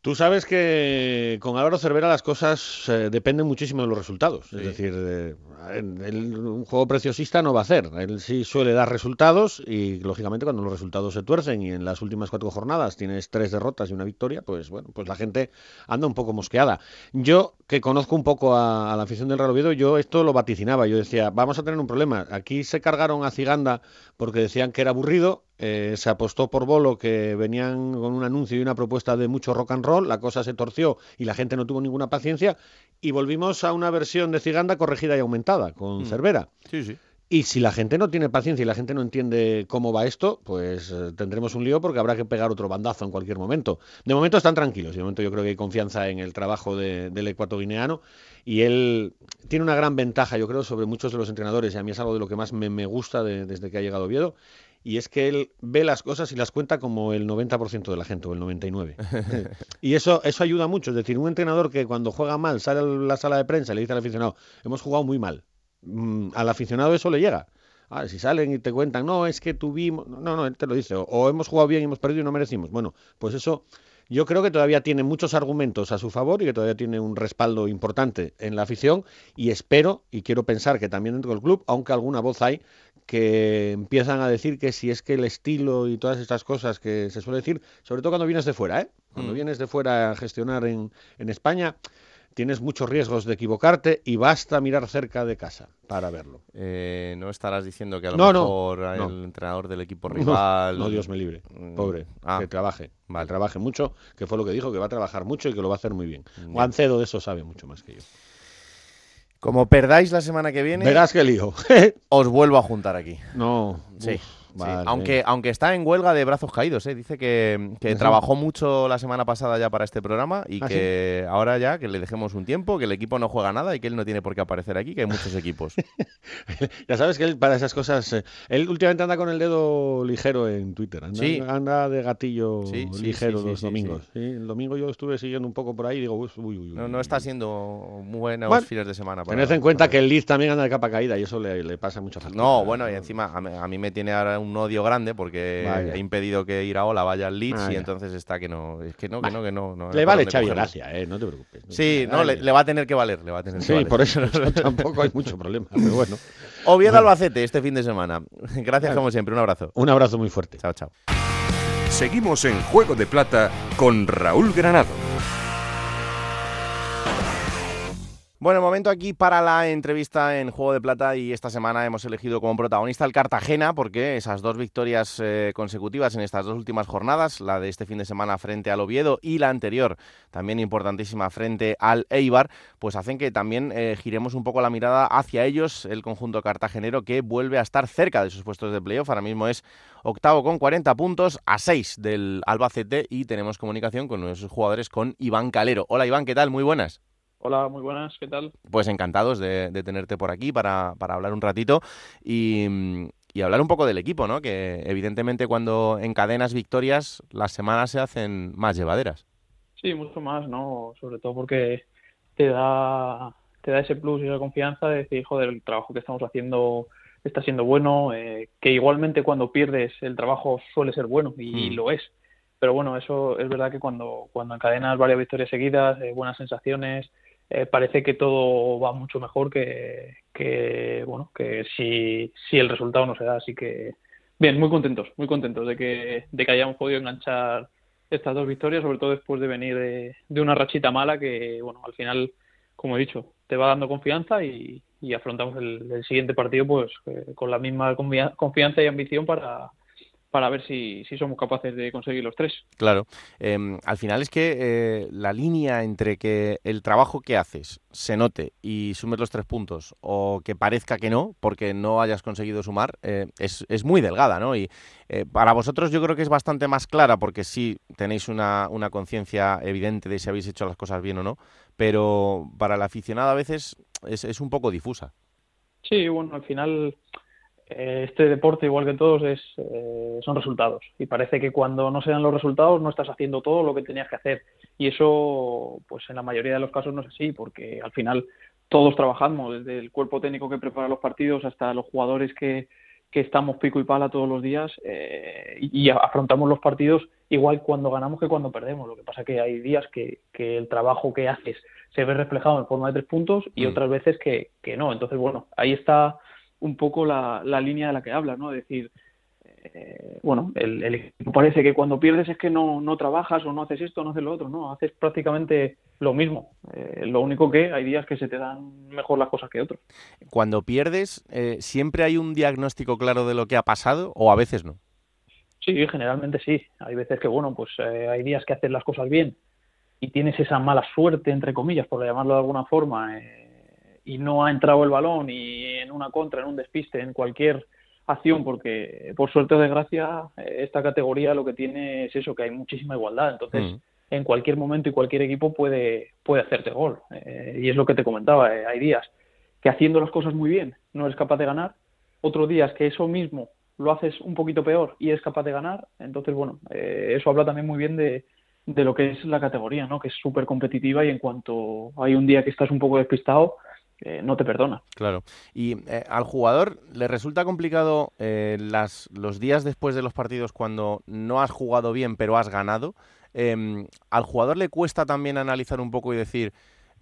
Tú sabes que con Álvaro Cervera las cosas eh, dependen muchísimo de los resultados. Es decir, eh, él un juego preciosista no va a hacer. Él sí suele dar resultados y, lógicamente, cuando los resultados se tuercen y en las últimas cuatro jornadas tienes tres derrotas y una victoria, pues bueno, pues la gente anda un poco mosqueada. Yo, que conozco un poco a, a la afición del Real Oviedo, yo esto lo vaticinaba. Yo decía, vamos a tener un problema. Aquí se cargaron a Ciganda porque decían que era aburrido. Eh, se apostó por Bolo que venían con un anuncio y una propuesta de mucho rock and roll, la cosa se torció y la gente no tuvo ninguna paciencia y volvimos a una versión de Ciganda corregida y aumentada con Mm. Cervera. Sí, sí. Y si la gente no tiene paciencia y la gente no entiende cómo va esto, pues eh, tendremos un lío porque habrá que pegar otro bandazo en cualquier momento. De momento están tranquilos, y de momento yo creo que hay confianza en el trabajo de- del ecuatoguineano y él tiene una gran ventaja, yo creo, sobre muchos de los entrenadores, y a mí es algo de lo que más me, me gusta de- desde que ha llegado Oviedo, y es que él ve las cosas y las cuenta como el 90% de la gente, o el 99%. y eso, eso ayuda mucho, es decir, un entrenador que cuando juega mal sale a la sala de prensa y le dice al aficionado, hemos jugado muy mal, Mm, al aficionado eso le llega. Ah, si salen y te cuentan, no, es que tuvimos. No, no, él te lo dice. O, o hemos jugado bien y hemos perdido y no merecimos. Bueno, pues eso yo creo que todavía tiene muchos argumentos a su favor y que todavía tiene un respaldo importante en la afición. Y espero y quiero pensar que también dentro del club, aunque alguna voz hay que empiezan a decir que si es que el estilo y todas estas cosas que se suele decir, sobre todo cuando vienes de fuera, ¿eh? Cuando Mm. vienes de fuera a gestionar en, en España, tienes muchos riesgos de equivocarte y basta mirar cerca de casa para verlo. Eh, no estarás diciendo que a lo No, no, mejor el no. entrenador del equipo rival. No, Dios me libre. Mm, Pobre. ah, que trabaje. vale. Que trabaje mucho, que fue lo que dijo, que va a trabajar mucho y que lo va a hacer muy bien. Ya. Juancedo de eso sabe mucho más que yo. Como perdáis la semana que viene, Verás qué lío. os vuelvo a juntar aquí. no. Sí. uf, aunque, aunque está en huelga de brazos caídos, ¿eh? dice que, que trabajó mucho la semana pasada ya para este programa y ¿Ah, que ahora ya que le dejemos un tiempo, que el equipo no juega nada y que él no tiene por qué aparecer aquí, que hay muchos equipos. ya sabes que él para esas cosas, eh, él últimamente anda con el dedo ligero en Twitter, anda, Sí. anda de gatillo Sí, sí, ligero sí, sí, los sí, domingos. Sí, el domingo yo estuve siguiendo un poco por ahí y digo, uy, uy, uy. No, no está siendo muy buenos Bueno, fines de semana. para- Tened en cuenta que el Leeds también anda de capa caída y eso le, le pasa mucha factura. No, bueno, y encima a mí, a mí me tiene ahora un odio grande porque Vaya. he impedido que Iraola vaya al Leeds y entonces está que no, es que no, que no, que no. no Le vale Xavi. Gracia, eh, no te preocupes. Sí, no, le, va a tener que valer, le va a tener que Sí, valer. por eso, eso tampoco hay mucho problema, pero bueno. Oviedo Bueno. Albacete este fin de semana. Gracias como siempre, un abrazo. Un abrazo muy fuerte. Chao, chao. Seguimos en Juego de Plata con Raúl Granado. Bueno, momento aquí para la entrevista en Juego de Plata y esta semana hemos elegido como protagonista el Cartagena porque esas dos victorias eh, consecutivas en estas dos últimas jornadas, la de este fin de semana frente al Oviedo y la anterior, también importantísima frente al Eibar, pues hacen que también eh, giremos un poco la mirada hacia ellos, el conjunto cartagenero que vuelve a estar cerca de sus puestos de playoff, ahora mismo es octavo con 40 puntos, a 6 del Albacete y tenemos comunicación con nuestros jugadores con Iván Calero. Hola Iván, ¿qué tal? Muy buenas. Hola, muy buenas, ¿qué tal? Pues encantados de, de tenerte por aquí para, para hablar un ratito y, y hablar un poco del equipo, ¿no? Que evidentemente cuando encadenas victorias las semanas se hacen más llevaderas. Sí, mucho más, ¿no? Sobre todo porque te da, te da ese plus y esa confianza de decir, joder, el trabajo que estamos haciendo está siendo bueno, eh, que igualmente cuando pierdes el trabajo suele ser bueno y Mm. lo es. Pero bueno, eso es verdad que cuando, cuando encadenas varias victorias seguidas, eh, buenas sensaciones, eh, parece que todo va mucho mejor que, que bueno, que si, si el resultado no se da. Así que, bien, muy contentos, muy contentos de que, de que hayamos podido enganchar estas dos victorias, sobre todo después de venir de, de una rachita mala que, bueno, al final, como he dicho, te va dando confianza y, y afrontamos el, el siguiente partido pues eh, con la misma confia- confianza y ambición para, para ver si, si somos capaces de conseguir los tres. Claro. Em, al final es que eh, la línea entre que el trabajo que haces se note y sumes los tres puntos o que parezca que no, porque no hayas conseguido sumar, eh, es, es muy delgada, ¿no? Y eh, para vosotros yo creo que es bastante más clara porque sí tenéis una, una conciencia evidente de si habéis hecho las cosas bien o no, pero para el aficionado a veces es, es un poco difusa. Sí, bueno, al final este deporte, igual que todos, es, eh, son resultados. Y parece que cuando no se dan los resultados no estás haciendo todo lo que tenías que hacer. Y eso, pues en la mayoría de los casos no es así, porque al final todos trabajamos, desde el cuerpo técnico que prepara los partidos hasta los jugadores que, que estamos pico y pala todos los días eh, y y afrontamos los partidos igual cuando ganamos que cuando perdemos. Lo que pasa que hay días que, que el trabajo que haces se ve reflejado en forma de tres puntos y Mm. otras veces que, que no. Entonces, bueno, ahí está un poco la, la línea de la que hablas, ¿no? Es decir, eh, bueno, el, el equipo parece que cuando pierdes es que no, no trabajas o no haces esto, no haces lo otro, no, haces prácticamente lo mismo. Eh, lo único que hay días que se te dan mejor las cosas que otros. Cuando pierdes, eh, ¿siempre hay un diagnóstico claro de lo que ha pasado o a veces no? Sí, generalmente sí. Hay veces que, bueno, pues eh, hay días que haces las cosas bien y tienes esa mala suerte, entre comillas, por llamarlo de alguna forma, eh, y no ha entrado el balón y en una contra, en un despiste, en cualquier acción, porque por suerte o desgracia esta categoría lo que tiene es eso, que hay muchísima igualdad. Entonces, Mm. en cualquier momento y cualquier equipo puede, puede hacerte gol. Eh, y es lo que te comentaba, eh, hay días que haciendo las cosas muy bien no eres capaz de ganar, otros días que eso mismo lo haces un poquito peor y eres capaz de ganar, entonces bueno, eh, eso habla también muy bien de, de lo que es la categoría, ¿no? que es súper competitiva y en cuanto hay un día que estás un poco despistado, eh, no te perdona. Claro. Y eh, al jugador le resulta complicado eh, las, los días después de los partidos cuando no has jugado bien pero has ganado. Em, al jugador le cuesta también analizar un poco y decir,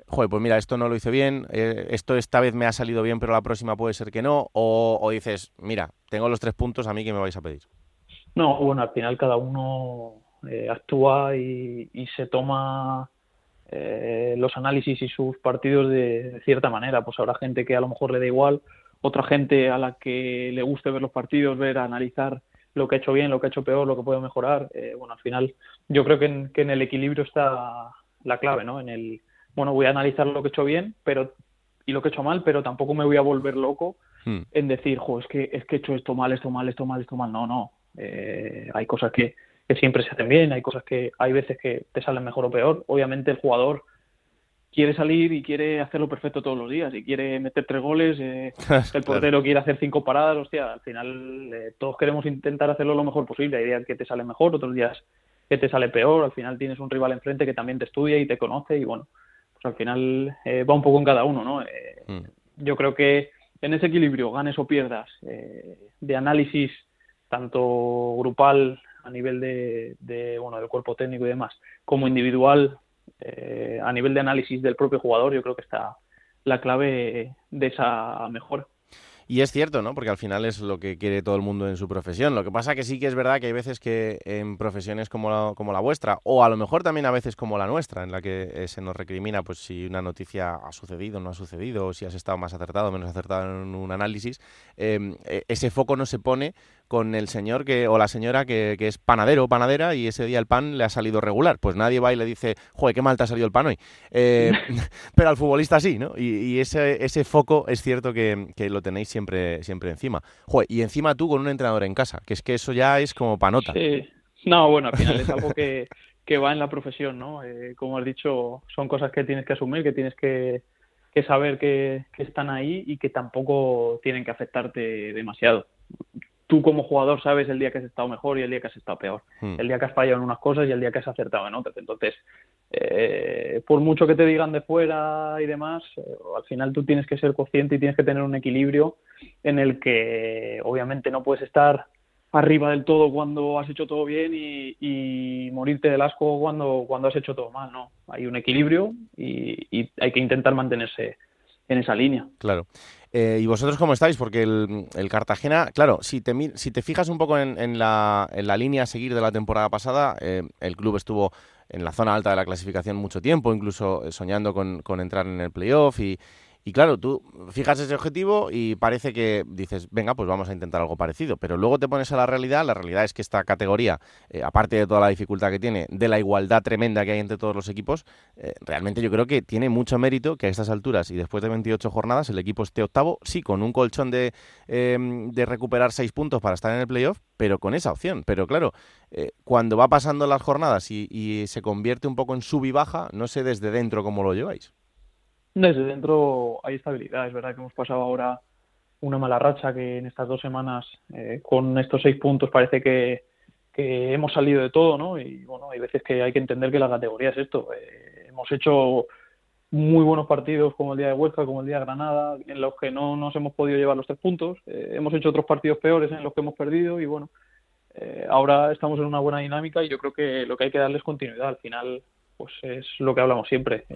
joder, pues mira, esto no lo hice bien, esto esta vez me ha salido bien pero la próxima puede ser que no. O, o dices, mira, tengo los tres puntos, a mí que me vais a pedir. No, bueno, al final cada uno actúa y, y se toma eh, los análisis y sus partidos de, de cierta manera. Pues habrá gente que a lo mejor le da igual, otra gente a la que le guste ver los partidos, ver, analizar lo que ha hecho bien, lo que ha hecho peor, lo que puede mejorar. Eh, bueno, al final yo creo que en, que en el equilibrio está la clave, ¿no? En el, bueno, voy a analizar lo que he hecho bien pero y lo que he hecho mal, pero tampoco me voy a volver loco hmm. en decir, jo, es que, es que he hecho esto mal, esto mal, esto mal, esto mal. No, no. Eh, hay cosas que, que siempre se hacen bien, hay cosas que hay veces que te salen mejor o peor. Obviamente el jugador quiere salir y quiere hacerlo perfecto todos los días y quiere meter tres goles, eh, el portero quiere hacer cinco paradas, hostia, al final eh, todos queremos intentar hacerlo lo mejor posible, hay días que te sale mejor, otros días que te sale peor, al final tienes un rival enfrente que también te estudia y te conoce y bueno, pues al final eh, va un poco en cada uno, ¿no? Mm. Yo creo que en ese equilibrio, ganes o pierdas, de análisis tanto grupal a nivel de, de, bueno del cuerpo técnico y demás, como individual eh, a nivel de análisis del propio jugador, yo creo que está la clave de esa mejora. Y es cierto, ¿no? Porque al final es lo que quiere todo el mundo en su profesión. Lo que pasa que sí que es verdad que hay veces que en profesiones como la, como la vuestra, o a lo mejor también a veces como la nuestra, en la que eh, se nos recrimina pues si una noticia ha sucedido, no ha sucedido, o si has estado más acertado menos acertado en un análisis, eh, ese foco no se pone con el señor que o la señora que, es panadero o panadera y ese día el pan le ha salido regular. Pues nadie va y le dice, joder, qué mal te ha salido el pan hoy. Eh, pero al futbolista sí, ¿no? Y, ese, ese foco es cierto que, lo tenéis siempre, siempre encima. Joder, y encima tú con un entrenador en casa, que es que eso ya es como panota. Sí. No, bueno, al final es algo que, va en la profesión, ¿no? Eh, como has dicho, son cosas que tienes que asumir, que tienes que, saber que, que, están ahí y que tampoco tienen que afectarte demasiado tú como jugador sabes el día que has estado mejor y el día que has estado peor, hmm. el día que has fallado en unas cosas y el día que has acertado en otras. Entonces, eh, por mucho que te digan de fuera y demás, eh, al final tú tienes que ser consciente y tienes que tener un equilibrio en el que obviamente no puedes estar arriba del todo cuando has hecho todo bien y, morirte del asco cuando, cuando has hecho todo mal, ¿no? Hay un equilibrio y, y hay que intentar mantenerse en esa línea. Claro. Eh, ¿Y vosotros cómo estáis? Porque el, Cartagena, claro, si te, si te fijas un poco en, la, en la línea a seguir de la temporada pasada, eh, el club estuvo en la zona alta de la clasificación mucho tiempo, incluso eh, soñando con, con entrar en el playoff y, y claro, tú fijas ese objetivo y parece que dices, venga, pues vamos a intentar algo parecido. Pero luego te pones a la realidad. La realidad es que esta categoría, eh, aparte de toda la dificultad que tiene, de la igualdad tremenda que hay entre todos los equipos, eh, realmente yo creo que tiene mucho mérito que a estas alturas y después de 28 jornadas el equipo esté octavo, sí, con un colchón de, em, de recuperar seis puntos para estar en el playoff, pero con esa opción. Pero claro, eh, cuando va pasando las jornadas y se convierte un poco en sub y baja, no sé desde dentro cómo lo lleváis. Desde dentro hay estabilidad. Es verdad que hemos pasado ahora una mala racha que en estas dos semanas eh, con estos seis puntos parece que, hemos salido de todo, ¿no? Y bueno, hay veces que hay que entender que la categoría es esto. Eh, hemos hecho muy buenos partidos como el día de Huesca, como el día de Granada, en los que no nos hemos podido llevar los tres puntos. Eh, hemos hecho otros partidos peores en los que hemos perdido y bueno, ahora estamos en una buena dinámica y yo creo que lo que hay que darles continuidad. Al final, pues es lo que hablamos siempre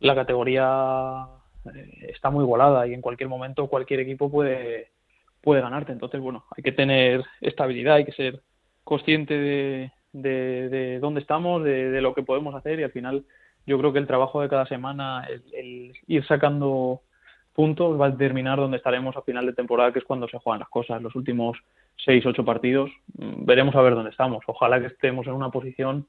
la categoría eh, está muy igualada y en cualquier momento cualquier equipo puede, puede ganarte. Entonces, bueno, hay que tener estabilidad, hay que ser consciente de, de, dónde estamos, de, lo que podemos hacer y al final yo creo que el trabajo de cada semana, el, ir sacando puntos va a determinar dónde estaremos a final de temporada, que es cuando se juegan las cosas. Los últimos seis, ocho partidos, mm, veremos a ver dónde estamos. Ojalá que estemos en una posición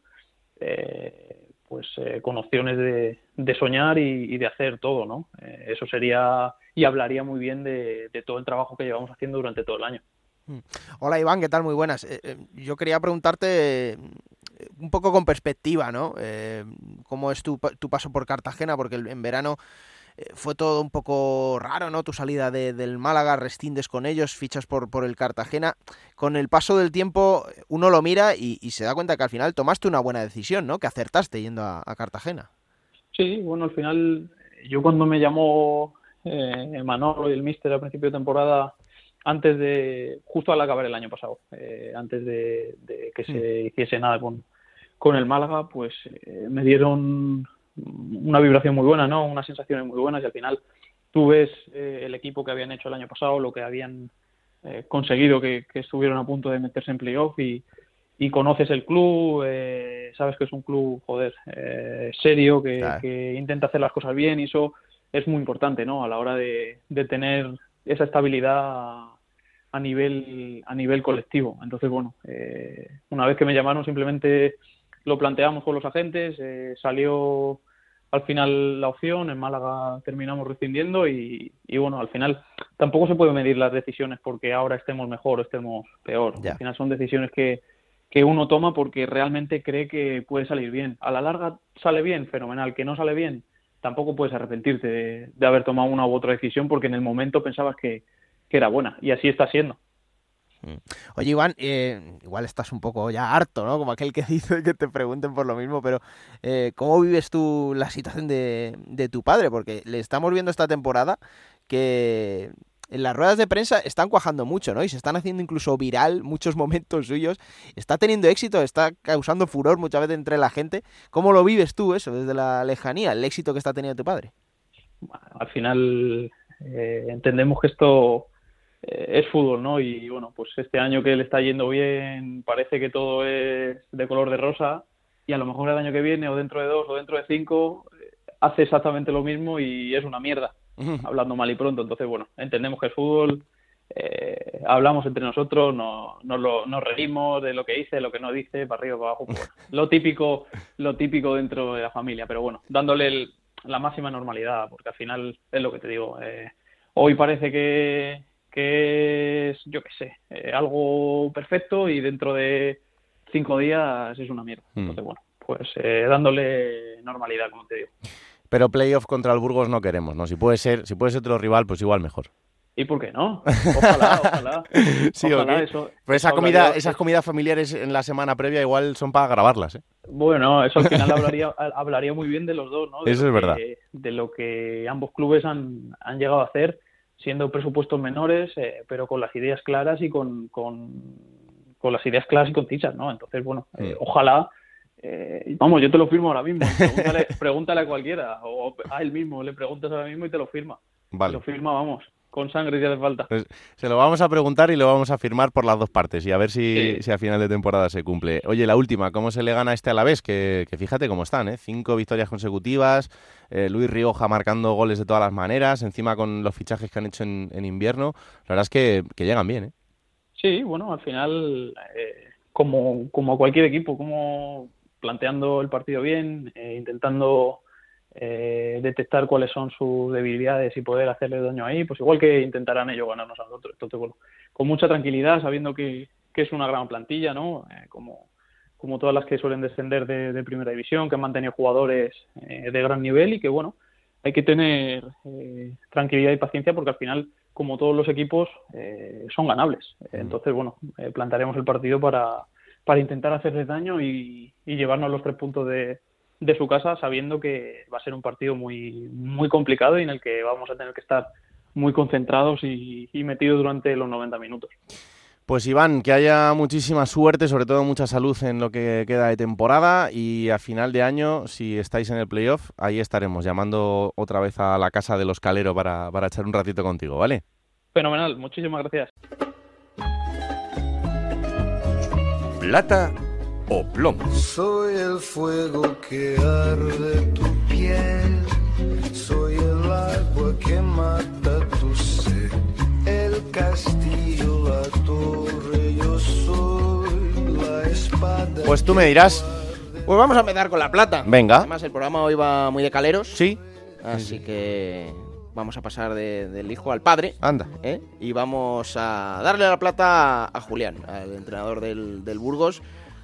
eh, pues eh, con opciones de, de soñar y, de hacer todo, ¿no? Eh, eso sería y hablaría muy bien de, todo el trabajo que llevamos haciendo durante todo el año. Mm. Hola Iván, ¿qué tal? Muy buenas. Eh, yo quería preguntarte un poco con perspectiva, ¿no? ¿Cómo es tu, tu paso por Cartagena? Porque en verano eh, fue todo un poco raro, ¿no? Tu salida de, del Málaga, restindes con ellos, fichas por, por el Cartagena. Con el paso del tiempo uno lo mira y, se da cuenta que al final tomaste una buena decisión, ¿no? Que acertaste yendo a, Cartagena. Sí, bueno, al final yo cuando me llamó eh, Manolo y el Mister al principio de temporada, antes de, justo al acabar el año pasado, eh, antes de, que se mm. hiciese nada con, con el Málaga, pues eh, me dieron una vibración muy buena, ¿no? Unas sensaciones muy buenas y al final tú ves eh, el equipo que habían hecho el año pasado, lo que habían eh, conseguido, que, estuvieron a punto de meterse en playoff y, y conoces el club, eh, sabes que es un club, joder, serio, que, intenta hacer las cosas bien y eso es muy importante, ¿no? A la hora de, de tener esa estabilidad a nivel a nivel colectivo. Entonces, bueno, una vez que me llamaron simplemente lo planteamos con los agentes, salió al final la opción, en Málaga terminamos rescindiendo y, y bueno, al final tampoco se puede medir las decisiones porque ahora estemos mejor o estemos peor. Ya. Al final son decisiones que, que uno toma porque realmente cree que puede salir bien. A la larga sale bien, fenomenal. Que no sale bien, tampoco puedes arrepentirte de, de haber tomado una u otra decisión porque en el momento pensabas que, que era buena y así está siendo. Oye, Iván, eh, igual estás un poco ya harto, ¿no? Como aquel que dice que te pregunten por lo mismo, pero eh, ¿cómo vives tú la situación de, de tu padre? Porque le estamos viendo esta temporada que en las ruedas de prensa están cuajando mucho, ¿no? Y se están haciendo incluso viral muchos momentos suyos. Está teniendo éxito, está causando furor muchas veces entre la gente. ¿Cómo lo vives tú eso desde la lejanía, el éxito que está teniendo tu padre? Al final eh, entendemos que esto eh, es fútbol, ¿no? Y bueno, pues este año que le está yendo bien, parece que todo es de color de rosa y a lo mejor el año que viene o dentro de dos o dentro de cinco eh, hace exactamente lo mismo y es una mierda, hablando mal y pronto. Entonces, bueno, entendemos que es fútbol, eh, hablamos entre nosotros, no, nos, lo- nos reímos de lo que dice, lo que no dice, para arriba, para abajo, pues lo típico, lo típico dentro de la familia, pero bueno, dándole el- la máxima normalidad, porque al final es lo que te digo. eh, hoy parece que, que es, yo qué sé, eh, algo perfecto y dentro de cinco días es una mierda. Mm. Entonces, bueno, pues eh, dándole normalidad, como te digo. Pero playoff contra el Burgos no queremos, ¿no? Si puede ser, si puede ser otro rival, pues igual mejor. ¿Y por qué no? Ojalá, ojalá. Sí, ¿o ojalá eso. Pero esa comida, esas comidas familiares en la semana previa igual son para grabarlas, ¿eh? Bueno, eso al final hablaría, hablaría muy bien de los dos, ¿no? De Eso es verdad. de lo que ambos clubes han, han llegado a hacer, siendo presupuestos menores, eh, pero con las ideas claras y con, con, con las ideas claras y concisas, ¿no? Entonces, bueno, eh, Mm. ojalá. eh, vamos, yo te lo firmo ahora mismo. Pregúntale, pregúntale a cualquiera, o a él mismo, le preguntas ahora mismo y te lo firma. Vale. Te lo firma, vamos, con sangre si hace falta. Pues se lo vamos a preguntar y lo vamos a firmar por las dos partes y a ver si, Sí. si a final de temporada se cumple. Oye, la última, ¿cómo se le gana a este Alavés? Que, que fíjate cómo están, ¿eh? Cinco victorias consecutivas, eh, Luis Rioja marcando goles de todas las maneras, encima con los fichajes que han hecho en, en invierno. La verdad es que, llegan bien, ¿eh? Sí, bueno, al final, eh, como, como cualquier equipo, como planteando el partido bien, eh, intentando eh, detectar cuáles son sus debilidades y poder hacerle daño ahí, pues igual que intentarán ellos ganarnos a nosotros. Entonces, bueno, con mucha tranquilidad, sabiendo que, que es una gran plantilla, ¿no? Eh, como, como todas las que suelen descender de, de primera división, que han mantenido jugadores eh, de gran nivel y que, bueno, hay que tener eh, tranquilidad y paciencia porque al final, como todos los equipos, eh, son ganables. Entonces, bueno, eh, plantaremos el partido para, para intentar hacerles daño y, y llevarnos los tres puntos de, de su casa, sabiendo que va a ser un partido muy, muy complicado y en el que vamos a tener que estar muy concentrados y, y metidos durante los 90 minutos. Pues Iván, que haya muchísima suerte, sobre todo mucha salud en lo que queda de temporada y a final de año, si estáis en el playoff, ahí estaremos llamando otra vez a la casa de los Calero para, para echar un ratito contigo, ¿vale? Fenomenal, muchísimas gracias. Plata o plomo. Soy el fuego que arde tu piel, soy el agua que mata castillo, la torre, yo soy la espada. Pues tú me dirás. Pues vamos a empezar con la plata. Venga. Además, el programa hoy va muy de caleros. Sí. Así que vamos a pasar de- del hijo al padre. Anda. ¿eh? Y vamos a darle la plata a, a Julián, al entrenador del, del Burgos.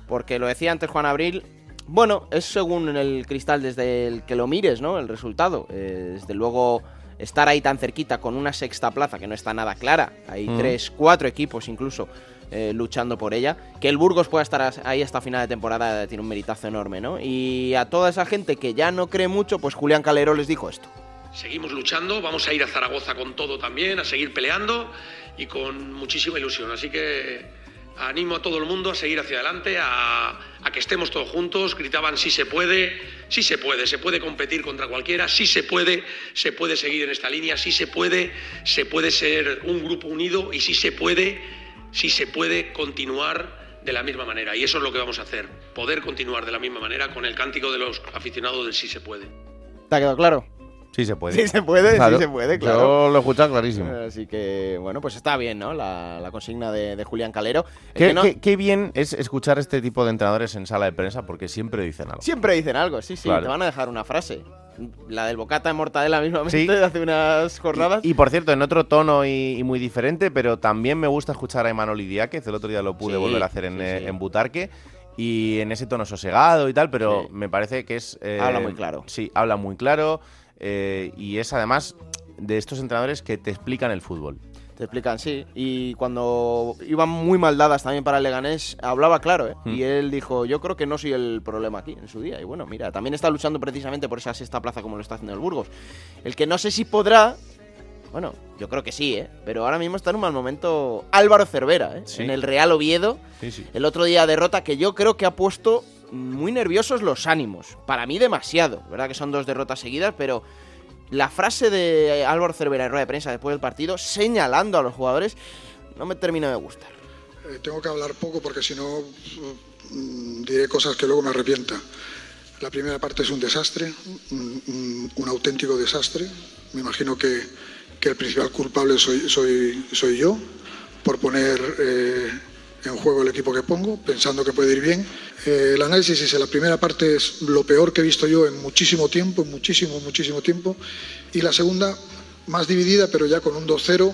Porque lo decía antes Juan Abril. Bueno, es según el cristal desde el que lo mires, ¿no? El resultado. Eh, desde luego, estar ahí tan cerquita con una sexta plaza que no está nada clara. Hay Mm. tres, cuatro equipos incluso eh, luchando por ella. Que el Burgos pueda estar ahí hasta final de temporada tiene un meritazo enorme, ¿no? Y a toda esa gente que ya no cree mucho, pues Julián Calero les dijo esto. Seguimos luchando, vamos a ir a Zaragoza con todo también, a seguir peleando y con muchísima ilusión. Así que animo a todo el mundo a seguir hacia adelante, a, que estemos todos juntos. Gritaban sí se puede, sí se puede, se puede competir contra cualquiera, sí se puede, se puede seguir en esta línea, sí se puede, se puede ser un grupo unido y sí se puede, sí se puede continuar de la misma manera. Y eso es lo que vamos a hacer, poder continuar de la misma manera con el cántico de los aficionados del sí se puede. ¿Te ha quedado claro? Sí se puede. Sí se puede, Claro. sí se puede, Yo claro. lo he escuchado clarísimo. Así que, bueno, pues está bien, ¿no? La, la consigna de, de Julián Calero. Qué, que no- qué- qué bien es escuchar este tipo de entrenadores en sala de prensa porque siempre dicen algo. Siempre dicen algo, sí, sí, Claro. te van a dejar una frase. La del bocata de mortadela mismamente Sí. de hace unas jornadas. Y, y, por cierto, en otro tono y, y muy diferente, pero también me gusta escuchar a Emanuel Idiáquez. El otro día lo pude Sí, volver a hacer en, sí, eh, en Butarque. Y en ese tono sosegado y tal, pero me parece que es. eh, Habla muy claro. Sí, habla muy claro. Eh, y es además de estos entrenadores que te explican el fútbol. Te explican, sí. Y cuando iban muy mal dadas también para el Leganés, hablaba claro, ¿eh? Mm. Y él dijo, yo creo que no soy el problema aquí en su día. Y bueno, mira, también está luchando precisamente por esa sexta plaza como lo está haciendo el Burgos. El que no sé si podrá... Bueno, yo creo que sí, ¿eh? Pero ahora mismo está en un mal momento Álvaro Cervera, ¿eh? Sí. En el Real Oviedo. Sí, sí. El otro día derrota que yo creo que ha puesto muy nerviosos los ánimos. Para mí demasiado. ¿Verdad que son dos derrotas seguidas? Pero la frase de Álvaro Cervera en rueda de prensa después del partido, señalando a los jugadores, no me termina de gustar. Eh, tengo que hablar poco porque si no mm, diré cosas que luego me arrepienta. La primera parte es un desastre, un, un- un auténtico desastre. Me imagino que, que el principal culpable soy, soy, soy yo por poner eh, en juego el equipo que pongo, pensando que puede ir bien. Eh, el análisis es la primera parte es lo peor que he visto yo en muchísimo tiempo, en muchísimo, muchísimo tiempo. Y la segunda, más dividida, pero ya con un 2-0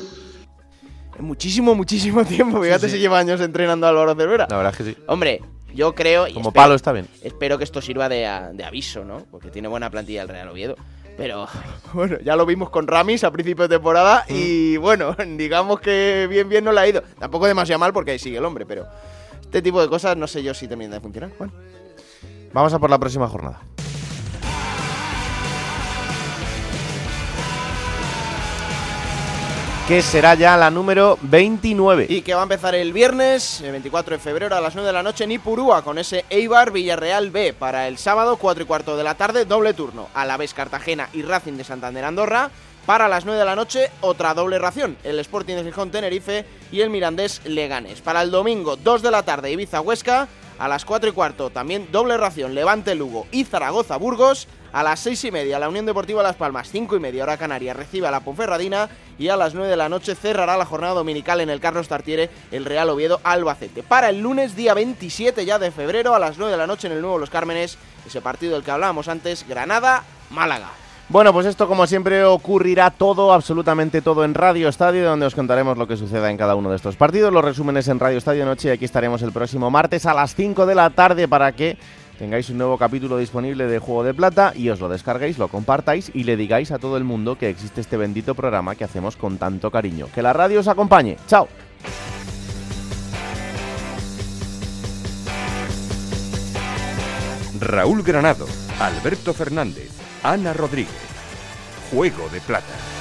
En muchísimo, muchísimo tiempo. Fíjate sí. si lleva años entrenando a Álvaro Cervera. La verdad es que sí. Hombre, yo creo. y Como espero- palo está bien. Espero que esto sirva de, de aviso, ¿no? Porque tiene buena plantilla el Real Oviedo. Pero bueno, ya lo vimos con Ramis a principio de temporada y bueno, digamos que bien, bien no le ha ido. Tampoco demasiado mal porque ahí sigue el hombre, pero este tipo de cosas no sé yo si terminan de funcionar. Bueno, Vamos a por la próxima jornada. Que será ya la número 29. Y que va a empezar el viernes, el 24 de febrero a las 9 de la noche en Ipurúa con ese Eibar Villarreal B para el sábado 4 y cuarto de la tarde, doble turno. A la vez Cartagena y Racing de Santander Andorra. Para las 9 de la noche, otra doble ración. El Sporting de Gijón Tenerife y el Mirandés Leganes. Para el domingo, 2 de la tarde, Ibiza Huesca. A las 4 y cuarto, también doble ración, Levante Lugo y Zaragoza Burgos. A las 6 y media, la Unión Deportiva Las Palmas, 5 y media, hora Canaria, recibe a la Ponferradina. Y a las 9 de la noche cerrará la jornada dominical en el Carlos Tartiere, el Real Oviedo Albacete. Para el lunes, día 27 ya de febrero, a las 9 de la noche en el Nuevo Los Cármenes, ese partido del que hablábamos antes, Granada-Málaga. Bueno, pues esto como siempre ocurrirá todo, absolutamente todo en Radio Estadio, donde os contaremos lo que suceda en cada uno de estos partidos, los resúmenes en Radio Estadio Noche y aquí estaremos el próximo martes a las 5 de la tarde para que tengáis un nuevo capítulo disponible de Juego de Plata y os lo descarguéis, lo compartáis y le digáis a todo el mundo que existe este bendito programa que hacemos con tanto cariño. Que la radio os acompañe. Chao. Raúl Granado, Alberto Fernández, Ana Rodríguez. Juego de Plata.